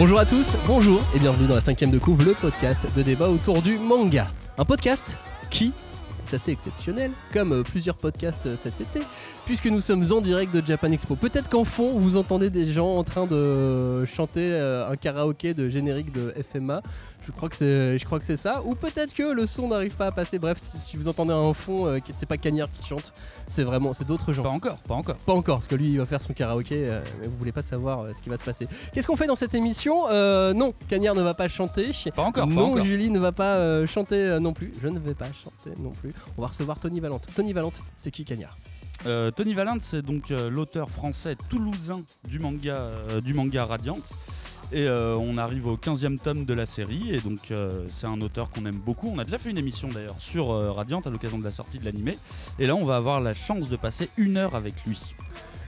Bonjour à tous, bonjour et bienvenue dans la cinquième de couvre, le podcast de débat autour du manga. Un podcast qui assez exceptionnel, comme euh, plusieurs podcasts euh, cet été, puisque nous sommes en direct de Japan Expo. Peut-être qu'en fond, vous entendez des gens en train de chanter euh, un karaoké de générique de FMA. Je crois que c'est, je crois que c'est ça. Ou peut-être que le son n'arrive pas à passer. Bref, si, vous entendez un fond, c'est pas Cagnard qui chante, c'est vraiment, c'est d'autres gens. Pas encore, pas encore. Pas encore, parce que lui il va faire son karaoké, mais vous voulez pas savoir ce qui va se passer. Qu'est-ce qu'on fait dans cette émission? Euh, Non, Cagnard ne va pas chanter. Pas encore, pas non, encore. Julie ne va pas euh, chanter euh, non plus. Je ne vais pas chanter non plus. On va recevoir Tony Valente. Tony Valente, c'est qui Cagnard Euh, Tony Valente, c'est donc euh, l'auteur français toulousain du manga, euh, du manga Radiant. Et on arrive au 15e tome de la série. Et donc, c'est un auteur qu'on aime beaucoup. On a déjà fait une émission d'ailleurs sur euh, Radiant à l'occasion de la sortie de l'animé. Et là, on va avoir la chance de passer une heure avec lui.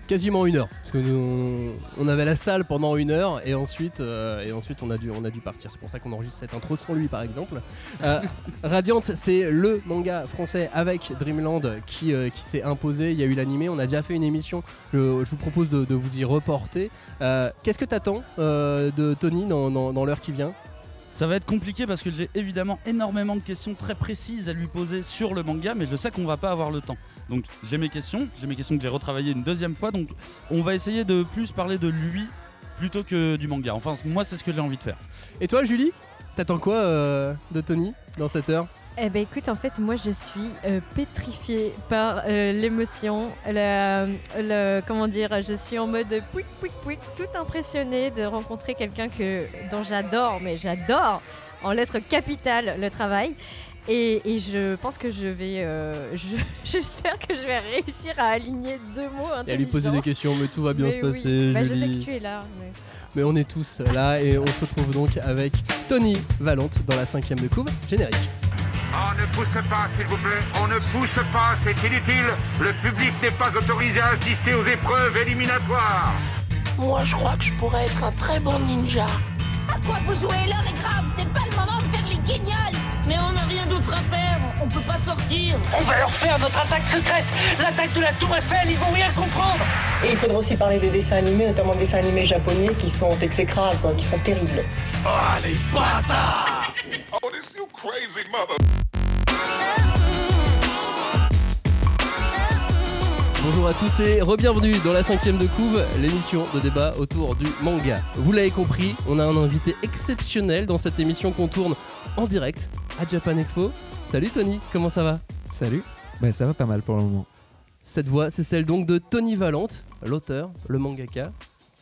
Quasiment une heure, parce que nous, on avait la salle pendant une heure et ensuite, euh, et ensuite on a dû, on a dû partir. C'est pour ça qu'on enregistre cette intro sans lui, par exemple. Euh, Radiant, c'est le manga français avec Dreamland qui, euh, qui s'est imposé. Il y a eu l'animé, on a déjà fait une émission. Je, je vous propose de, de vous y reporter. Euh, Qu'est-ce que t'attends de Tony dans, dans- dans l'heure qui vient? Ça va être compliqué parce que j'ai évidemment énormément de questions très précises à lui poser sur le manga, mais je sais qu'on va pas avoir le temps. Donc j'ai mes questions, j'ai mes questions que j'ai retravaillées une deuxième fois, donc on va essayer de plus parler de lui plutôt que du manga. Enfin, moi c'est ce que j'ai envie de faire. Et toi, Julie T'attends quoi euh, de Tony dans cette heure? Eh ben écoute, en fait, moi je suis euh, pétrifiée par euh, l'émotion. Le- comment dire, je suis en mode pouic pouic pouic, tout impressionnée de rencontrer quelqu'un que dont j'adore, mais j'adore en lettres capitales le travail. Et, et je pense que je vais, euh, je- j'espère que je vais réussir à aligner deux mots Et à lui poser des questions, mais tout va bien Mais se oui. passer. Bah, je sais que tu es là. mais- Mais on est tous là et on se retrouve donc avec Tony Valente dans la cinquième de couve générique. On ne pousse pas, s'il vous plaît. On ne pousse pas, c'est inutile. Le public n'est pas autorisé à assister aux épreuves éliminatoires. Moi, je crois que je pourrais être un très bon ninja. À quoi vous jouez? L'heure est grave, c'est pas le moment de faire les guignols Mais on n'a rien d'autre à faire, on peut pas sortir. On va leur faire notre attaque secrète, l'attaque de la Tour Eiffel, ils vont rien comprendre. Et il faudra aussi parler des dessins animés, notamment des dessins animés japonais qui sont exécrables, quoi, qui sont terribles. Bonjour à tous et re-bienvenue dans la cinquième de couve, l'émission de débat autour du manga. Vous l'avez compris, on a un invité exceptionnel dans cette émission qu'on tourne en direct à Japan Expo. Salut Tony, comment ça va? Salut. Bah ça va pas mal pour le moment. Cette voix, c'est celle donc de Tony Valente, l'auteur, le mangaka,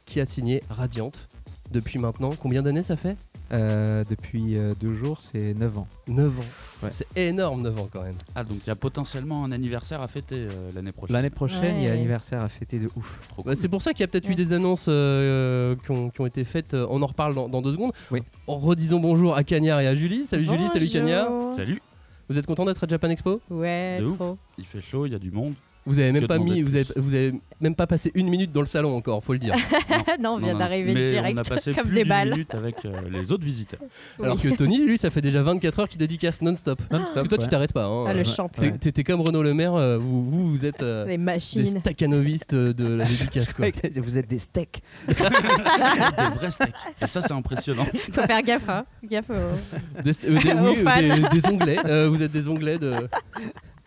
qui a signé Radiante depuis maintenant. Combien d'années ça fait? Euh, depuis euh, deux jours, c'est 9 ans. 9 ans. Ouais. C'est énorme 9 ans quand même. Ah donc il y a potentiellement un anniversaire à fêter euh, l'année prochaine. L'année prochaine, il y a Ouais. l'anniversaire à fêter de ouf. Trop Bah, cool. c'est pour ça qu'il y a peut-être eu des annonces euh, qui, ont, qui ont été faites. euh, On en reparle dans, dans deux secondes. Oui. En redisons bonjour à Cagnard et à Julie. Salut Julie, salut Bonjour. Cagnard. Salut, Vous êtes content d'être à Japan Expo? Ouais, de trop. ouf. Il fait chaud, il y a du monde. Vous avez même pas mis, vous avez, plus vous avez même pas passé une minute dans le salon encore, faut le dire. non, on vient Non, non, d'arriver direct on a passé comme plus des d'une balles. minute avec euh, les autres visiteurs. Alors que Tony, lui, ça fait déjà 24 heures qu'il dédicace non-stop. Non-stop, Parce que toi, tu t'arrêtes pas. hein. Ah, le champion. T'es- comme Renaud Le Maire, euh, vous, vous, vous êtes euh, Les des machines. staccanovistes de la dédicace. Quoi. Vous êtes des steaks. Des vrais steaks. Et ça c'est impressionnant. Faut faire gaffe, hein. Gaffe aux Des, euh, des- Aux oui, fans. des, des onglets. Euh, vous êtes des onglets de.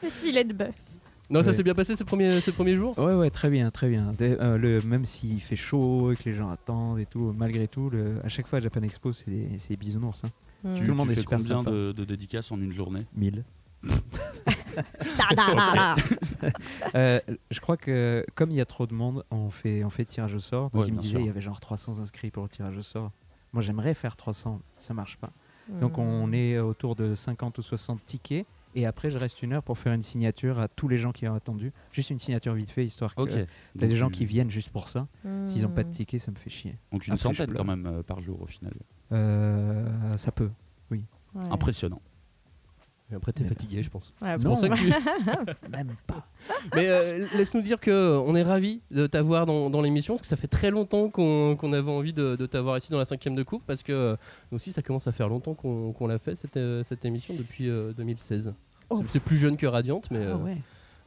des filets de bœuf. Non, ça s'est bien passé ce premier, ce premier jour? Ouais, ouais, très bien, très bien. Euh, le, même s'il fait chaud et que les gens attendent et tout, malgré tout, le, à chaque fois à Japan Expo, c'est des, c'est des bisounours. Hein. Tu, Tout le monde tu est fais super combien sympa. de, de dédicaces en une journée? 1000. Da, da, da, da. Euh, je crois que comme il y a trop de monde, on fait, on fait tirage au sort. Donc Ouais, il me disait il y avait genre 300 inscrits pour le tirage au sort. Moi j'aimerais faire 300, ça marche pas. Donc Mm. on est autour de 50 ou 60 tickets. Et après, je reste une heure pour faire une signature à tous les gens qui ont attendu. Juste une signature vite fait, histoire que t'as des gens tu- qui viennent juste pour ça. S'ils n'ont pas de Mm. ticket, ça me fait chier. Donc une Après, centaine quand même euh, par jour au final. Euh, ça peut. Ouais. Impressionnant. Et après, t'es fatigué, merci. je pense. Ouais, C'est bon. pour ça que tu. Même pas. Mais euh, laisse-nous dire que euh, on est ravis de t'avoir dans, dans l'émission, parce que ça fait très longtemps qu'on qu'on avait envie de, de t'avoir ici dans la cinquième de coupe, parce que euh, nous aussi, ça commence à faire longtemps qu'on qu'on l'a fait, cette, euh, cette émission, depuis euh, 2016. Oh. C'est- plus jeune que Radiante, mais, euh, Ah ouais.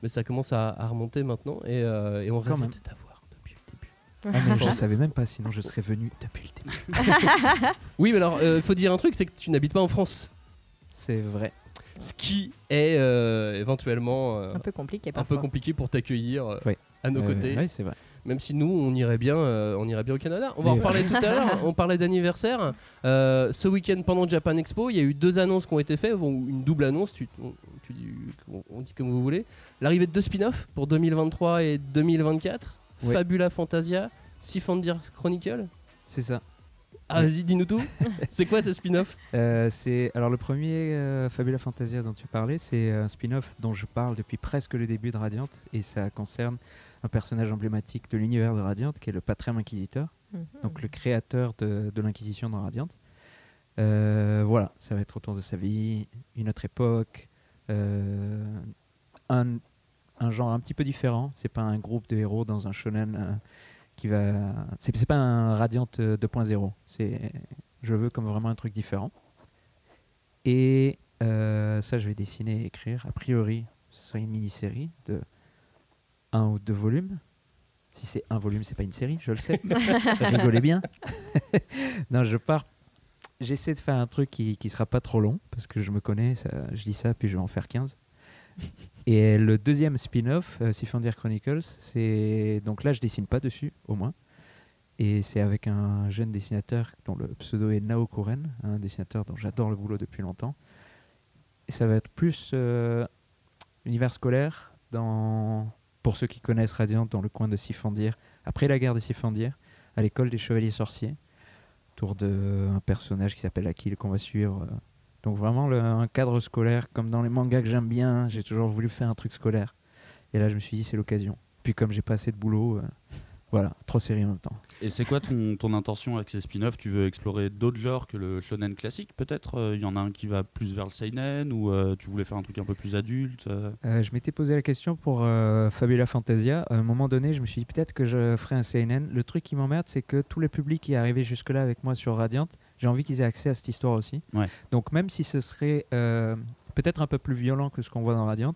mais ça commence à, à remonter maintenant, et, euh, et on même. de t'avoir depuis le début. Ah, mais je savais même pas, sinon je serais venu depuis le début. Oui, mais alors, il faut dire un truc, c'est que tu n'habites pas en France. C'est vrai. Ce qui est euh, éventuellement euh, Un peu compliqué un parfois. peu compliqué pour t'accueillir euh, Oui. à nos Euh, côtés. Oui, c'est vrai. Même si nous, on irait bien, euh, on irait bien au Canada. On va en reparler tout à l'heure. On parlait d'anniversaire. Euh, ce week-end, pendant Japan Expo, il y a eu deux annonces qui ont été faites, bon, une double annonce. Tu, on, tu dis, on- on dit comme vous voulez. L'arrivée de deux spin-offs pour 2023 et 2024. Ouais. Fabula Fantasia, Sifandir Chronicle. C'est ça. Ah, vas-y, dis-nous tout. c'est quoi ces spin-offs Euh, c'est alors le premier euh, Fabula Fantasia dont tu parlais, c'est un spin-off dont je parle depuis presque le début de Radiant et ça concerne un personnage emblématique de l'univers de Radiant qui est le Patrem Inquisiteur, Mhm. donc le créateur de, de l'Inquisition dans Radiant. Euh, voilà, ça va être autour de sa vie, une autre époque, euh, un, un genre un petit peu différent. C'est pas un groupe de héros dans un shonen euh, qui va. C'est pas un Radiant euh, 2.0. C'est je veux comme vraiment un truc différent. Et euh, ça, je vais dessiner et écrire. A priori, ce serait une mini-série de un ou deux volumes. Si c'est un volume, c'est pas une série, je le sais. Rigolez bien. non, je pars. J'essaie de faire un truc qui, qui sera pas trop long, parce que je me connais, ça, je dis ça, puis je vais en faire 15. Et le deuxième spin-off, euh, Chronicles, c'est. Donc là, je dessine pas dessus, au moins. Et c'est avec un jeune dessinateur dont le pseudo est Nao Kuren, un dessinateur dont j'adore le boulot depuis longtemps. Et ça va être plus euh, univers scolaire, dans, pour ceux qui connaissent Radiant, dans le coin de Sifandir, après la guerre de Sifandir, à l'école des chevaliers sorciers, autour d'un personnage qui s'appelle Akil qu'on va suivre. euh. Donc vraiment le- un cadre scolaire, comme dans les mangas que j'aime bien, j'ai toujours voulu faire un truc scolaire. Et là je me suis dit c'est l'occasion. Puis comme j'ai pas assez de boulot, euh, voilà, trois séries en même temps. Et c'est quoi ton, ton intention avec ces spin-offs? Tu veux explorer d'autres genres que le shonen classique peut-être? Euh, Il y en a un qui va plus vers le seinen ou euh, tu voulais faire un truc un peu plus adulte je m'étais posé la question pour Fabula Fantasia. À un moment donné, je me suis dit peut-être que je ferais un CNN. Le truc qui m'emmerde, c'est que tout le public qui est arrivé jusque-là avec moi sur Radiant, j'ai envie qu'ils aient accès à cette histoire aussi. Ouais. Donc même si ce serait euh, peut-être un peu plus violent que ce qu'on voit dans Radiant,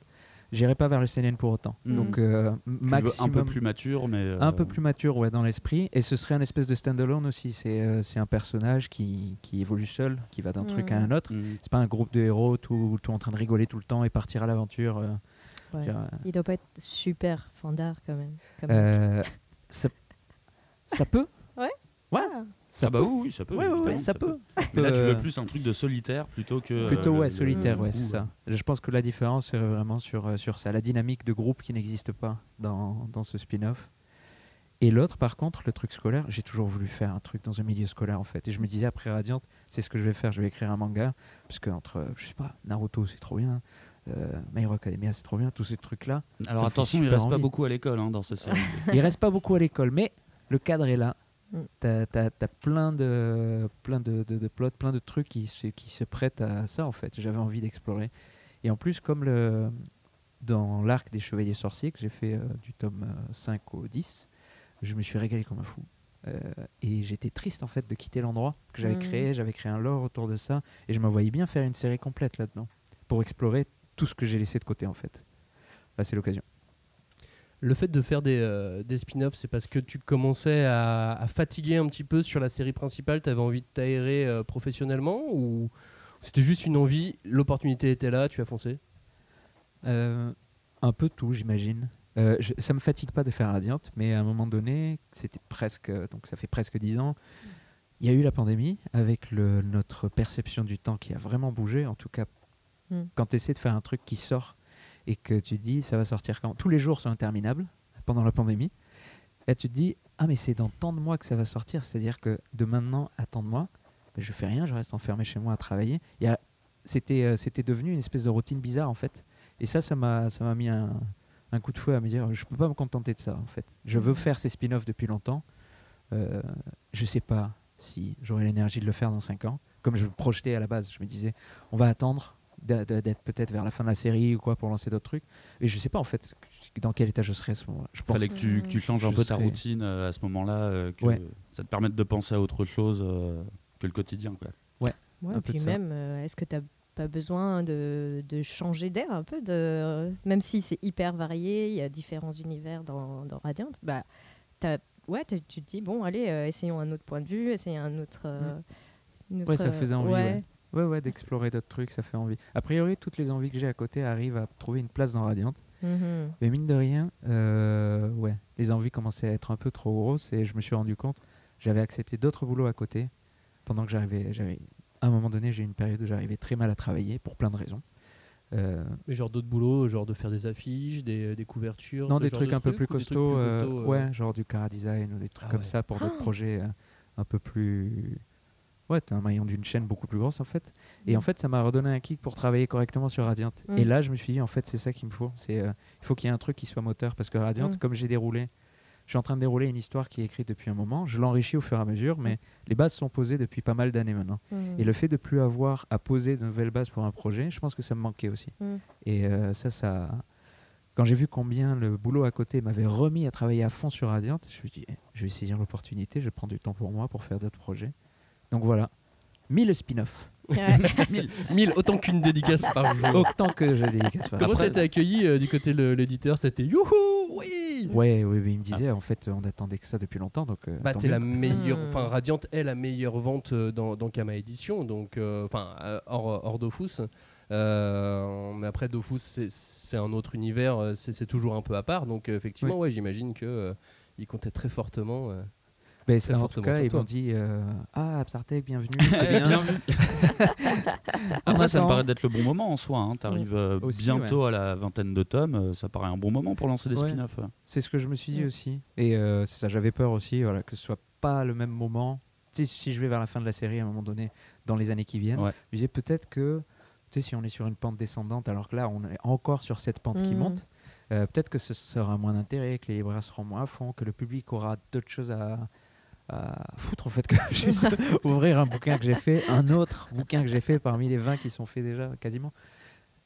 j'irai pas vers le CNN pour autant. Mhm. Donc euh, Tu veux maximum un peu plus mature, mais. euh, un peu plus mature ouais, dans l'esprit. Et ce serait un espèce de standalone aussi. C'est euh, c'est un personnage qui, qui évolue seul, qui va d'un truc à un autre. Mhm. C'est pas un groupe de héros tout, tout en train de rigoler tout le temps et partir à l'aventure. euh, Ouais. Il doit pas être super fandard quand même. comme- euh, ça, ça peut Ouais. Ouais. Ça Ah bah peut. oui, ça peut. Ouais, ouais, ouais, ça peut. Mais là, tu Euh, veux plus un truc de solitaire plutôt que. Plutôt euh, ouais, le- solitaire, le ouais, c'est ça. Je pense que la différence serait vraiment sur, euh, sur ça, la dynamique de groupe qui n'existe pas dans, dans ce spin-off. Et l'autre, par contre, le truc scolaire, j'ai toujours voulu faire un truc dans un milieu scolaire en fait. Et je me disais après Radiant, c'est ce que je vais faire, je vais écrire un manga, parce que entre, euh, je sais pas, Naruto c'est trop bien, euh, My Hero Academia c'est trop bien, tous ces trucs-là. Alors attention, il reste pas beaucoup à l'école hein, dans ces séries. Il reste pas beaucoup à l'école, mais le cadre est là. Mm. T'as as, plein de plein de, de, de plots, plein de trucs qui se, qui se prêtent à ça en fait. J'avais envie d'explorer. Et en plus, comme le dans l'arc des Chevaliers Sorciers que j'ai fait euh, du tome euh, 5 au 10, je me suis régalé comme un fou. Euh, et j'étais triste en fait de quitter l'endroit que j'avais Mm. créé. J'avais créé un lore autour de ça et je me voyais bien faire une série complète là-dedans pour explorer tout ce que j'ai laissé de côté en fait. Là, c'est l'occasion. Le fait de faire des, euh, des spin-offs, c'est parce que tu commençais à, à fatiguer un petit peu sur la série principale, tu avais envie de t'aérer euh, professionnellement ou c'était juste une envie, l'opportunité était là, tu as foncé? Euh, un peu tout, j'imagine. Euh, je- ça me fatigue pas de faire Radiant, mais à un moment donné, c'était presque, donc ça fait presque dix ans. Il y a eu la pandémie avec le, notre perception du temps qui a vraiment bougé. En tout cas, Mm. quand tu essaies de faire un truc qui sort et que tu dis ça va sortir quand? Tous les jours sont interminables pendant la pandémie. Et tu te dis ah mais c'est dans tant de mois que ça va sortir, c'est-à-dire que de maintenant à tant de mois, ben, je fais rien, je reste enfermé chez moi à travailler. C'était euh, c'était devenu une espèce de routine bizarre en fait. Et ça, ça m'a mis un, un coup de fouet à me dire je peux pas me contenter de ça en fait. Je veux faire ces spin-offs depuis longtemps. Euh, je sais pas si j'aurai l'énergie de le faire dans 5 ans. Comme je me projetais à la base, je me disais on va attendre d'être peut-être vers la fin de la série ou quoi pour lancer d'autres trucs. Et je sais pas en fait dans quel état je serais à ce moment-là. Pense Fallait que tu, que tu changes un peu ta routine euh, à ce moment-là, euh, que Ouais. ça te permette de penser à autre chose euh, que le quotidien. Quoi. Ouais, un peu puis même, euh, est-ce que tu n'as pas besoin de, de changer d'air un peu de, Même si c'est hyper varié, il y a différents univers dans, dans Radiant, bah, tu as ouais, tu te dis, bon, allez, euh, essayons un autre point de vue, essayons un autre. euh, une Ouais, autre, ça faisait envie. ouais. Ouais, ouais, d'explorer d'autres trucs, ça fait envie. A priori, toutes les envies que j'ai à côté arrivent à trouver une place dans Radiant. Mhm. Mais mine de rien, euh, ouais, les envies commençaient à être un peu trop grosses et je me suis rendu compte, j'avais accepté d'autres boulots à côté pendant que j'arrivais. j'avais- À un moment donné, j'ai eu une période où j'arrivais très mal à travailler pour plein de raisons. Euh, Mais genre d'autres boulots, genre de faire des affiches, des, des couvertures. non, ce des genre trucs de un peu trucs, plus des trucs costauds, plus euh, costauds, euh, ouais, genre du cara design ou des trucs Ah comme ouais. ça pour d'autres projets euh, un peu plus. Ouais, t'es un maillon d'une chaîne beaucoup plus grosse en fait. Et en fait, ça m'a redonné un kick pour travailler correctement sur Radiant. Mm. Et là, je me suis dit, en fait, c'est ça qu'il me faut. C'est, euh, il faut qu'il y ait un truc qui soit moteur parce que Radiant, Mm. comme j'ai déroulé, je suis en train de dérouler une histoire qui est écrite depuis un moment. Je l'enrichis au fur et à mesure, mais les bases sont posées depuis pas mal d'années maintenant. Et le fait de plus avoir à poser de nouvelles bases pour un projet, je pense que ça me manquait aussi. Mm. Et euh, ça, ça. Quand j'ai vu combien le boulot à côté m'avait remis à travailler à fond sur Radiant, je me suis dit, eh, je vais saisir l'opportunité, je prendre du temps pour moi pour faire d'autres projets. Donc voilà, 1000 spin-off. Ouais. 1000, autant qu'une dédicace par jour. Autant que je dédicace par Comment Après- ça a été accueilli euh, du côté de l'éditeur? C'était youhou, oui Ouais, oui, oui, il me disait, en fait, on attendait que ça depuis longtemps. Donc, euh, Bah, t'es la meilleure. Hmm. Enfin, Radiant est la meilleure vente euh, dans, dans Kama Édition, donc. euh, Enfin, euh, hors, hors Dofus. Euh, mais après, Dofus, c'est- un autre univers, c'est toujours un peu à part, donc effectivement, ouais, j'imagine que. euh, il comptait très fortement. Euh, c'est- en tout cas, ils m'ont dit euh, Ah, Absartec, bienvenue. Bien. bien vu. Après, ça me paraît d'être le bon moment en soi. Hein. T'arrives euh, Aussi, bientôt à la vingtaine de tomes. euh, Ça paraît un bon moment pour lancer des Ouais. spin-offs. ouais. C'est ce que je me suis dit aussi. Et euh, c'est ça, j'avais peur aussi voilà, que ce soit pas le même moment. Tu si je vais vers la fin de la série à un moment donné, dans les années qui viennent, Ouais. je me disais peut-être que tu sais, si on est sur une pente descendante, alors que là, on est encore sur cette pente qui Mhm. monte, euh, peut-être que ce sera moins d'intérêt, que les libraires seront moins à fond, que le public aura d'autres choses à, à foutre en fait que juste ouvrir un bouquin que j'ai fait, un autre bouquin que j'ai fait parmi les 20 qui sont faits déjà quasiment.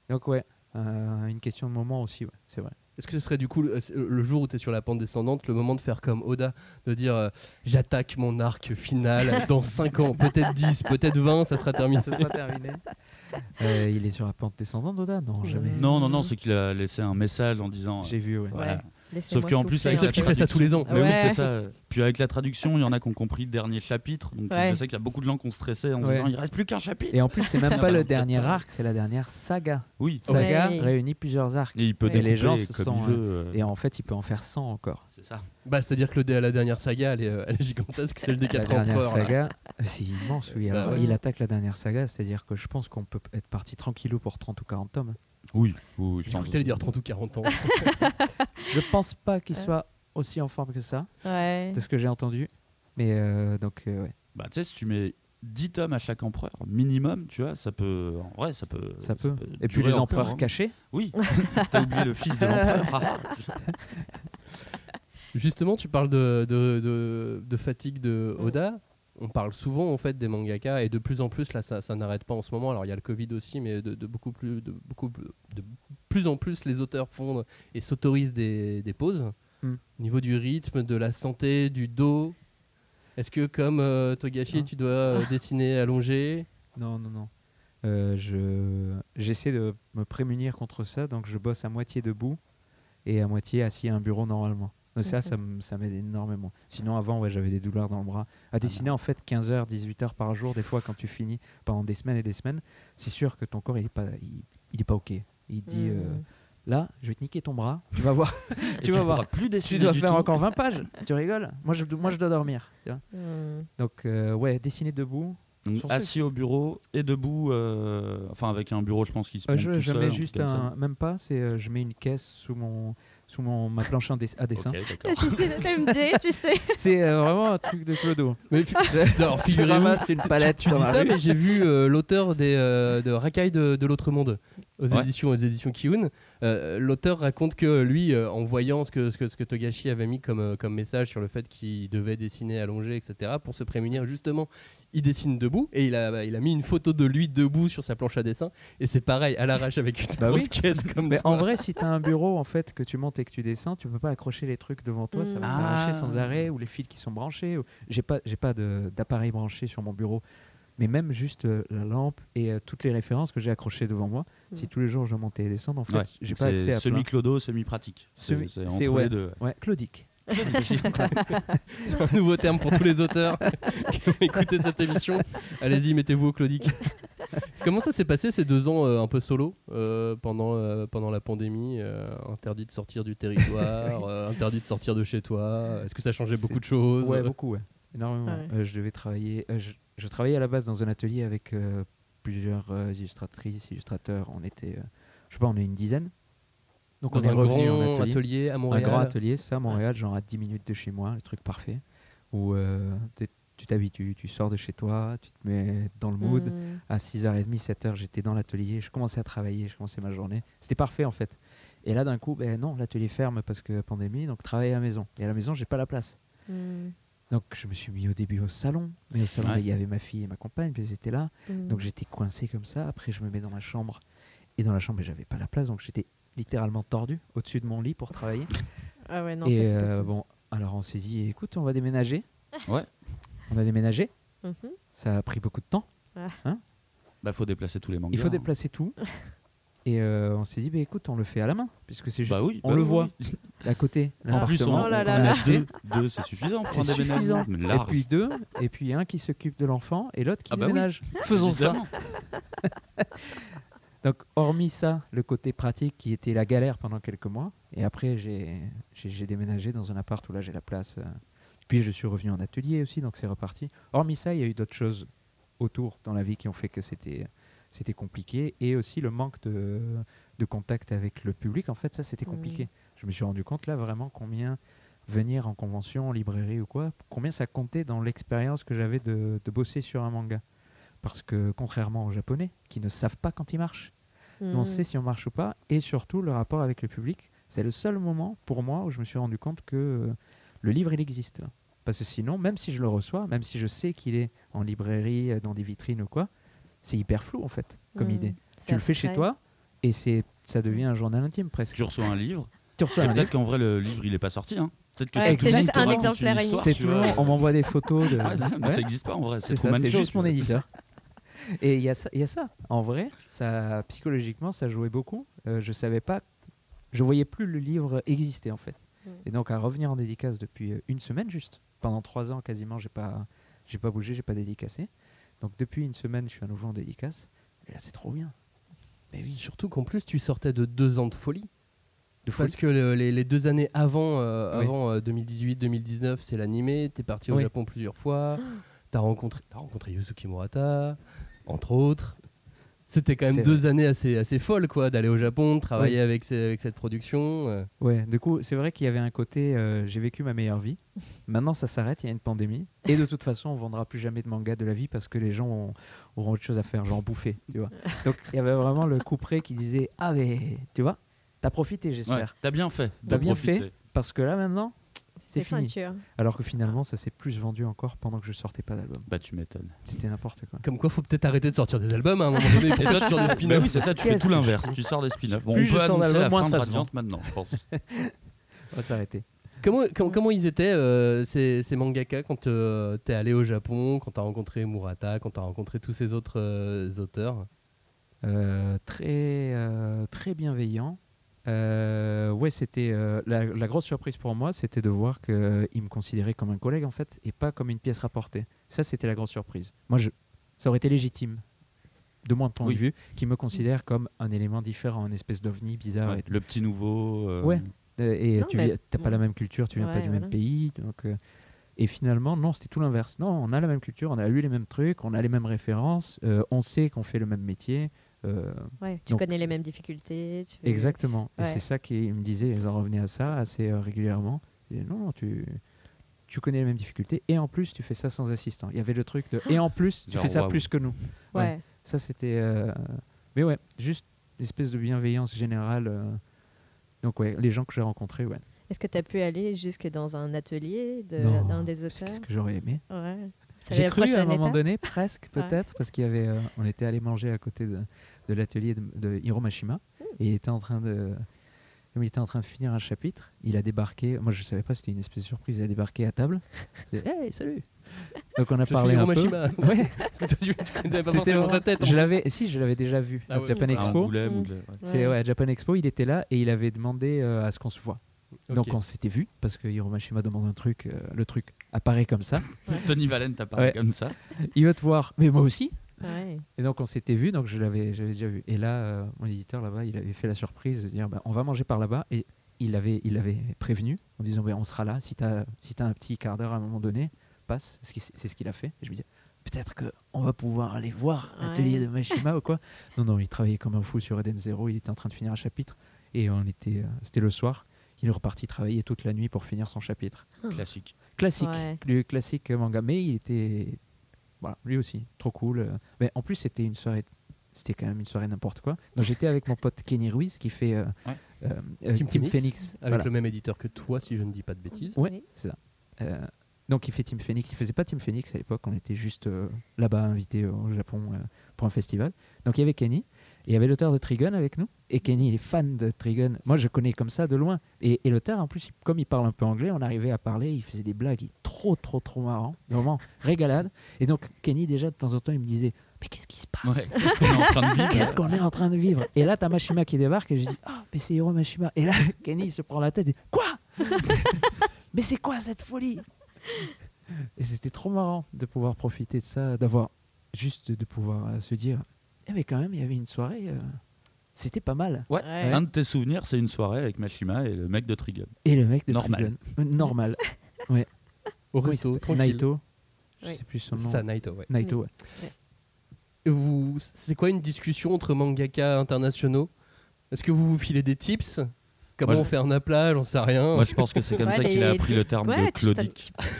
Donc ouais, euh, une question de moment aussi, ouais, c'est vrai. Est-ce que ce serait du coup le, le jour où tu es sur la pente descendante, le moment de faire comme Oda, de dire euh, j'attaque mon arc final dans 5 ans, peut-être 10, peut-être 20, ça sera terminé. Ce sera terminé. Euh, il est sur la pente descendante, Oda? Non, jamais. Non, non, non, c'est qu'il a laissé un message en disant. J'ai vu, ouais. Voilà. Sauf qu'en plus, avec la fait ça tous les ans. Mais oui, c'est ça. Puis avec la traduction, il y en a qui ont compris le dernier chapitre. Donc Ouais. je sais qu'il y a beaucoup de gens qui ont stressé en se Ouais. disant il reste plus qu'un chapitre. Et en plus, c'est même pas le dernier arc, c'est la dernière saga. Oui. Saga Ouais. réunit plusieurs arcs. Et il peut les gens comme sont, il veut. euh, Et en fait, il peut en faire 100 encore. C'est ça. Bah, c'est-à-dire que le, la dernière saga, elle est, euh, elle est gigantesque, celle des La 4 dernière empereurs. là. saga, c'est immense, oui. Bah Alors. Il attaque la dernière saga, c'est-à-dire que je pense qu'on peut être parti tranquillou pour 30 ou 40 tomes. Oui, oui, J'ai que t'allais dire 30 ou 40 ans. Je pense pas qu'il Ouais. soit aussi en forme que ça, Ouais. de ce que j'ai entendu. Mais euh, donc, euh, ouais. Bah, tu sais, si tu mets 10 tomes à chaque empereur, minimum, tu vois, ça peut. En vrai, ça peut. ça peut. Et puis les encore, empereurs hein. cachés. Oui, t'as oublié le fils de l'empereur. Justement, tu parles de, de, de- de fatigue de Oda. On parle souvent en fait des mangaka et de plus en plus là ça, ça n'arrête pas en ce moment. Alors il y a le Covid aussi, mais de, de beaucoup plus de beaucoup de plus en plus les auteurs font et s'autorisent des, des pauses. Hmm. Au niveau du rythme, de la santé, du dos. Est-ce que comme euh, Togashi, Non. tu dois euh, dessiner allongé Non, non, non. Euh, je j'essaie de me prémunir contre ça, donc je bosse à moitié debout et à moitié assis à un bureau normalement. Donc ça, ça, m'aide énormément. Sinon, avant, ouais, j'avais des douleurs dans le bras. À dessiner, en fait, 15 heures, 18 heures par jour, des fois, quand tu finis pendant des semaines et des semaines, c'est sûr que ton corps, il est pas, il, il est pas OK. Il dit, euh, Hmm. là, je vais te niquer ton bras, tu vas voir. tu vas pourras voir. plus Tu dessiner dois du faire tout. encore 20 pages. tu rigoles moi je, moi, je dois dormir. tu vois. Hmm. Donc, euh, ouais, dessiner debout. Donc, assis au bureau et debout, euh, enfin avec un bureau, je pense qu'il se Euh, je tout je seul, mets juste un. Même pas, c'est euh, je mets une caisse sous mon sous mon ma planche en dess- à dessin. Ok, d'accord. Si c'est le MD, tu sais. C'est euh, vraiment un truc de clodo. Mais alors figurez-vous, ramasse une palette tu dans dis ça, rue. mais j'ai vu euh, l'auteur des, euh, de Rakai de, de l'autre monde aux Ouais. éditions aux éditions Kiun. Euh, l'auteur raconte que lui, euh, en voyant ce que, ce que, ce que Togashi avait mis comme, euh, comme message sur le fait qu'il devait dessiner allongé, etc., pour se prémunir justement, il dessine debout et il a, il a mis une photo de lui debout sur sa planche à dessin. Et c'est pareil, à l'arrache avec une Bah grosse oui. caisse comme Mais toi. en vrai, si tu as un bureau en fait que tu montes et que tu descends, tu peux pas accrocher les trucs devant toi, ça va Mm. s'arracher Ah. sans arrêt ou les fils qui sont branchés. ou- J'ai pas j'ai pas de- d'appareil branché sur mon bureau. Mais même juste euh, la lampe et euh, toutes les références que j'ai accrochées devant moi, Mm. si tous les jours je montais et descendre, en fait, Ouais, j'ai pas accès c'est à semi-pratique. C'est Semi- c'est c'est- entre ouais. les deux. Ouais, Claudique. C'est un nouveau terme pour tous les auteurs qui ont écouté cette émission. Allez-y, mettez-vous au Claudic. Comment ça s'est passé ces deux ans euh, un peu solo euh, pendant, euh, pendant la pandémie euh, Interdit de sortir du territoire, euh, interdit de sortir de chez toi? Est-ce que ça changeait beaucoup de choses? Ouais, beaucoup, ouais. Énormément. Ouais. Euh, je devais travailler. euh, je, je travaillais à la base dans un atelier avec euh, plusieurs euh, illustratrices, illustrateurs. On était, euh, je sais pas, on est une dizaine. Donc Dans on est un revenu grand en atelier. atelier à Un Montréal. grand atelier, ça, Montréal, genre à 10 minutes de chez moi, le truc parfait. Où euh, tu t'habitues, tu sors de chez toi, tu te mets dans le mood. Mm. À 6h30, 7h, j'étais dans l'atelier, je commençais à travailler, je commençais ma journée. C'était parfait en fait. Et là, d'un coup, ben non, l'atelier ferme parce que pandémie, donc travailler à la maison. Et à la maison, j'ai pas la place. Mm. Donc je me suis mis au début au salon, mais au salon Ouais. il y avait ma fille et ma compagne, puis elles étaient là. Mm. Donc j'étais coincé comme ça. Après je me mets dans ma chambre et dans la chambre j'avais pas la place, donc j'étais littéralement tordu au-dessus de mon lit pour travailler. Ah ouais, non, et euh, bon, alors on s'est dit, écoute, on va déménager. Ouais. On a déménagé. Mhm. Ça a pris beaucoup de temps. Bah, faut déplacer tous les mangas. Il faut hein. déplacer tout. Et euh, on s'est dit, bah, écoute, on le fait à la main, puisque c'est juste Bah oui, on bah le oui, voit à côté. En plus, on. Oh là là. a deux. Deux, c'est suffisant C'est suffisant. Et puis deux, et puis un qui s'occupe de l'enfant et l'autre qui Ah bah oui. déménage. Faisons ça. Donc, hormis ça, le côté pratique qui était la galère pendant quelques mois, et après, j'ai déménagé dans un appart où là, j'ai la place. euh, Puis, je suis revenu en atelier aussi, donc c'est reparti. Hormis ça, il y a eu d'autres choses autour dans la vie qui ont fait que c'était c'était compliqué, et aussi le manque de, de contact avec le public. En fait, ça, c'était compliqué. Je me suis rendu compte là vraiment combien venir en convention, en librairie ou quoi, combien ça comptait dans l'expérience que j'avais de, de bosser sur un manga. Parce que contrairement aux japonais, qui ne savent pas quand ils marchent, on Mm. sait si on marche ou pas, et surtout le rapport avec le public. C'est le seul moment pour moi où je me suis rendu compte que euh, le livre il existe. là. Parce que sinon, même si je le reçois, même si je sais qu'il est en librairie, dans des vitrines ou quoi, c'est hyper flou en fait comme Mm. idée. Tu le fais chez toi et c'est ça devient un journal intime presque. Tu reçois un livre. Tu reçois Et un peut-être qu'en vrai, le livre, il est pas sorti. Hein. Peut-être que Ouais, c'est juste te un exemplaire histoire, c'est tu tout. vois. On m'envoie des photos de. Ça, mais Ouais. ça existe pas en vrai. C'est C'est ça, Truman c'est Show, juste mon éditeur. Et il y, a ça- il y a ça. En vrai, ça, psychologiquement, ça jouait beaucoup. Euh, je savais pas, je voyais plus le livre exister en fait. Mm. Et donc à revenir en dédicace depuis euh, une semaine juste. Pendant trois ans quasiment, j'ai pas, j'ai pas bougé, j'ai pas dédicacé. Donc depuis une semaine, je suis à nouveau en dédicace. Et là, c'est trop bien. Mais oui, Surtout qu'en plus, tu sortais de deux ans de folie. de Parce que le- les, les deux années avant, euh, Oui. avant 2018-2019, c'est l'animé. T'es parti au Oui. Japon plusieurs fois. T'as rencontré, as rencontré Yusuke Murata, entre autres. C'était quand même deux années assez, assez folles, quoi, d'aller au Japon, de travailler Oui. avec, ces- avec cette production. euh. Ouais, du coup, c'est vrai qu'il y avait un côté euh, j'ai vécu ma meilleure vie. Maintenant, ça s'arrête, il y a une pandémie. Et de toute façon, on vendra plus jamais de manga de la vie parce que les gens ont- auront autre chose à faire, genre bouffer, tu vois. Donc, il y avait vraiment le couperet qui disait Ah, mais tu vois, t'as profité, Ouais, j'espère. T'as bien fait. T'as bien profiter. fait. Parce que là, maintenant, c'est Les fini. ceintures. Alors que finalement, ça s'est plus vendu encore pendant que je sortais pas d'album. Bah, tu m'étonnes. C'était n'importe quoi. Comme quoi, faut peut-être arrêter de sortir des albums à un moment donné. Et toi, sur des Bah spin-offs. oui, c'est ça, tu fais tout l'inverse. Tu sors des spin-offs. Bon, Plus on je peut sors annoncer la moins fin ça de Radiant maintenant, je pense. On va s'arrêter. Comment, com- comment ils étaient euh, ces, ces mangaka quand euh, t'es allé au Japon, quand t'as rencontré Murata, quand t'as rencontré tous ces autres euh, auteurs? Euh, très, euh, très bienveillant. Euh, ouais, c'était euh, la, la grosse surprise pour moi, c'était de voir qu'il me considérait comme un collègue en fait, et pas comme une pièce rapportée. Ça, c'était la grosse surprise. Moi, je, ça aurait été légitime, de mon point Oui. de vue, qu'il me considère comme un élément différent, une espèce d'ovni bizarre. Ouais, et tout. le petit nouveau. euh, Ouais. Euh, et Non, tu mais- t'as pas la même culture, tu viens pas du voilà. même pays, donc. euh, et finalement, non, c'était tout l'inverse. Non, on a la même culture, on a lu les mêmes trucs, on a les mêmes références, euh, on sait qu'on fait le même métier. Euh, Ouais, tu Donc- connais les mêmes difficultés. tu- Exactement. Et c'est ça qu'il me disait, ils en revenaient à ça assez euh, régulièrement. Et non, non, tu, tu connais les mêmes difficultés et en plus tu fais ça sans assistant. Il y avait le truc de et en plus tu Genre, fais ça plus que nous. Ouais. Ça c'était. euh, Mais ouais, juste une espèce de bienveillance générale. euh. Donc ouais, les gens que j'ai rencontrés, ouais. Est-ce que tu as pu aller jusque dans un atelier de- d'un des Parce que auteurs? Qu'est-ce que j'aurais aimé? Ouais. J'ai cru à un moment étape donné, presque Ouais. peut-être, parce qu'il y avait, euh, on était allé manger à côté de, de l'atelier de, de Hiro Mashima, Mmh. et il était en train de, comme il était en train de finir un chapitre, il a débarqué. Moi, je savais pas, c'était une espèce de surprise. Il a débarqué à table. Hey, salut. Donc on a Je parlé un peu. Hiromashima. Ouais. C'était vraiment- sa tête. Je l'avais, si, je l'avais déjà vu Ah à ouais. Japan à Expo. De- ouais. C'est ouais, à Japan Expo, il était là et il avait demandé euh, à ce qu'on se voit. Donc on s'était vu parce que Hiromashima demande un truc, euh, le truc apparaît comme ça. Tony Valent apparaît Ouais. comme ça. Il veut te voir, mais moi aussi. Ouais. Et donc on s'était vu, donc je l'avais, j'avais déjà vu. Et là, euh, mon éditeur là-bas, il avait fait la surprise de dire, bah, on va manger par là-bas. Et il avait, il avait prévenu en disant, bah, on sera là. Si t'as, si t'as un petit quart d'heure à un moment donné, passe. C'est ce qu'il- a fait. Et je me disais, peut-être que on va pouvoir aller voir l'atelier Ouais. de Mashima ou quoi. Non, non, il travaillait comme un fou sur Eden Zero. Il était en train de finir un chapitre. Et on était, euh, c'était le soir. Il est reparti travailler toute la nuit pour finir son chapitre. Classique. Classique, Ouais. le classique manga. Mais il était, voilà, lui aussi, trop cool. euh. Mais en plus, c'était une soirée, c'était quand même une soirée n'importe quoi. Donc j'étais avec mon pote Kenny Ruiz qui fait euh, Ouais. euh, euh, Team Team, Phoenix, Phoenix. Avec voilà. le même éditeur que toi, si je ne dis pas de bêtises. Ouais, Oui. c'est ça. Euh, donc il fait Team Phoenix. Il faisait pas Team Phoenix à l'époque. On était juste euh, là-bas invités au Japon euh, pour un festival. Donc il y avait Kenny. Il y avait l'auteur de Trigun avec nous. Et Kenny, il est fan de Trigun. Moi, je connais comme ça de loin. Et, et l'auteur, en plus, comme il parle un peu anglais, on arrivait à parler. Il faisait des blagues. Il est trop, trop, trop marrant. Vraiment, régalade. Et donc, Kenny, déjà, de temps en temps, il me disait Mais qu'est-ce qui se passe Ouais. Qu'est-ce qu'on est en train de vivre Qu'est-ce qu'on est en train de vivre? Et là, t'as Mashima qui débarque et je dis Ah, mais c'est Hiro Mashima. Et là, Kenny il se prend la tête et Quoi? Mais c'est quoi cette folie? Et c'était trop marrant de pouvoir profiter de ça, d'avoir juste de pouvoir euh, se dire Eh, mais quand même, il y avait une soirée, euh, c'était pas mal. Ouais. Ouais. Un de tes souvenirs, c'est une soirée avec Mashima et le mec de Trigun. Et le mec de Normal. Trigun. Euh, Normal. Au Comment il resto, s'appelle tranquille. Naito. Je Oui. sais plus son C'est nom. ça, Naito, ouais. Naito, ouais. Et vous, c'est quoi une discussion entre mangaka internationaux? Est-ce que vous vous filez des tips? Comment Ouais. on fait un aplat J'en sais rien. Moi, je pense que c'est comme Ouais, ça qu'il a appris le terme ouais, de. Ouais.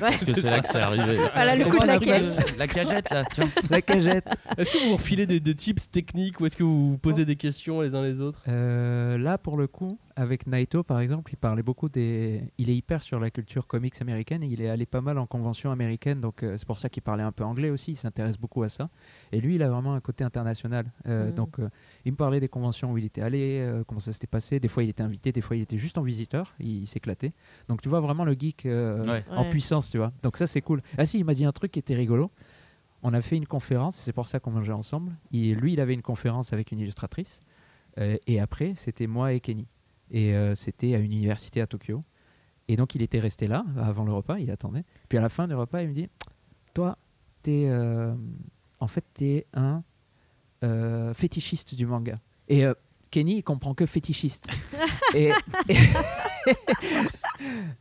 Parce que c'est là que c'est arrivé. Voilà, le coup de la caisse. La cagette, là, tiens. La cagette. Est-ce que vous vous refilez des, des tips techniques ou est-ce que vous vous posez des questions les uns les autres? Euh, là, pour le coup, avec Naito, par exemple, il parlait beaucoup des. Il est hyper sur la culture comics américaine et il est allé pas mal en convention américaine, donc euh, c'est pour ça qu'il parlait un peu anglais aussi. Il s'intéresse beaucoup à ça. Et lui, il a vraiment un côté international. Euh, Mhm. Donc, euh, il me parlait des conventions où il était allé, euh, comment ça s'était passé. Des fois, il était invité, des fois, il était juste en visiteur. Il, il s'éclatait. Donc, tu vois vraiment le geek euh, Ouais. en Ouais. puissance, tu vois. Donc, ça, c'est cool. Ah, si, il m'a dit un truc qui était rigolo. On a fait une conférence, c'est pour ça qu'on mangeait ensemble. Et lui, il avait une conférence avec une illustratrice. Euh, et après, c'était moi et Kenny. Et euh, c'était à une université à Tokyo. Et donc, il était resté là avant le repas, il attendait. Puis à la fin du repas, il me dit Toi, t'es. euh, en fait, t'es un euh, fétichiste du manga. Et Kenny, il comprend que fétichiste. et.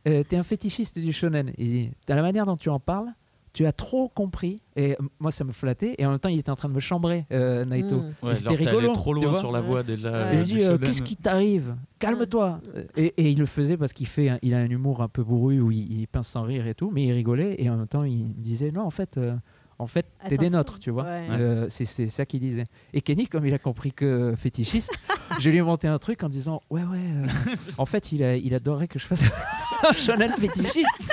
et- t'es un fétichiste du shonen. Il dit T'as la manière dont tu en parles, tu as trop compris. Et euh, moi, ça me flattait. Et en même temps, il était en train de me chambrer, euh, Naito. Mm. Ouais, c'était rigolo, trop loin sur la voie déjà. Ouais. euh, Il me dit euh, shonen. Qu'est-ce qui t'arrive? Calme-toi. Et, et il le faisait parce qu'il fait, un- il a un humour un peu bourru où il, il pince sans rire et tout, mais il rigolait et en même temps il me disait non en fait, euh, en fait t'es des nôtres, tu vois. Ouais. Euh, c'est ça qu'il disait. Et Kenny comme il a compris que fétichiste, je lui ai monté un truc en disant ouais ouais. euh, en fait il a, il adorait que je fasse shonen fétichiste.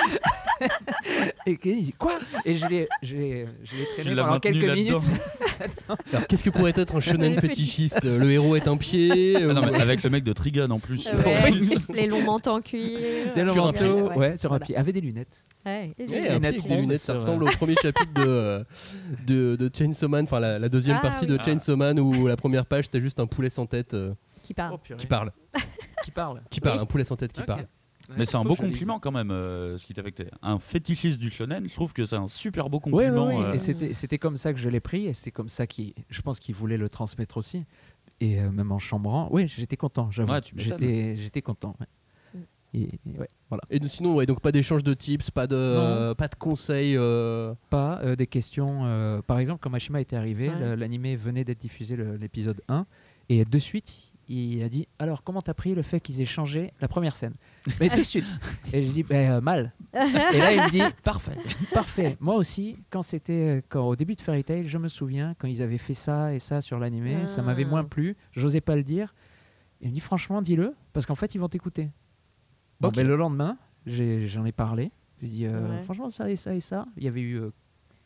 et Kenny dit quoi? Et je l'ai, je l'ai, je l'ai traîné pendant quelques minutes. Alors, qu'est-ce que pourrait être un shonen fétichiste? Le héros est un pied Ah non, ou- mais avec le mec de Trigun en plus. Ouais, les longs manteaux en cuir. Des longs Sur un pied, ouais, sur un voilà. pied, avec des lunettes. Ouais, et Eh, des un lunettes pied lunettes. avec des lunettes, ça sur, ressemble au premier chapitre de, euh, de, de Chainsaw Man, enfin la, la deuxième Ah, partie oui. de Chainsaw Man où la première page t'as juste un poulet sans tête euh, Qui parle. qui parle, Qui parle. qui parle, Oui. un poulet sans tête qui parle. Mais c'est un beau compliment quand même, euh, ce qui t'a fait que t'es un fétichiste du shonen. Je trouve que c'est un super beau compliment. ouais. euh, Et c'était, c'était comme ça que je l'ai pris et c'était comme ça qu'il, je pense qu'il voulait le transmettre aussi. Et euh, même en chambrant, oui, j'étais content, j'avoue. Ouais, j'étais, j'étais content. ouais. Mm. Et, ouais, voilà. Et sinon, ouais, donc pas d'échange de tips, pas de, euh, pas de conseils. euh, Pas euh, des questions. euh, par exemple, quand Mashima était arrivé, Ouais. l'animé venait d'être diffusé, l'épisode 1, et de suite, il a dit Alors, comment t'as pris le fait qu'ils aient changé la première scène? Mais de suite. Et je dis Ben, euh, Mal. Et là, il me dit Parfait. Parfait. Moi aussi, quand c'était quand au début de Fairy Tail, je me souviens quand ils avaient fait ça et ça sur l'animé, ça m'avait Ah. moins plu. J'osais pas le dire. Il me dit franchement, dis-le, parce qu'en fait, ils vont t'écouter. Bon, Ok. ben, le lendemain, j'ai- j'en ai, parlé. J'ai dit euh, Ouais. franchement, ça et ça et ça. Il y avait eu euh,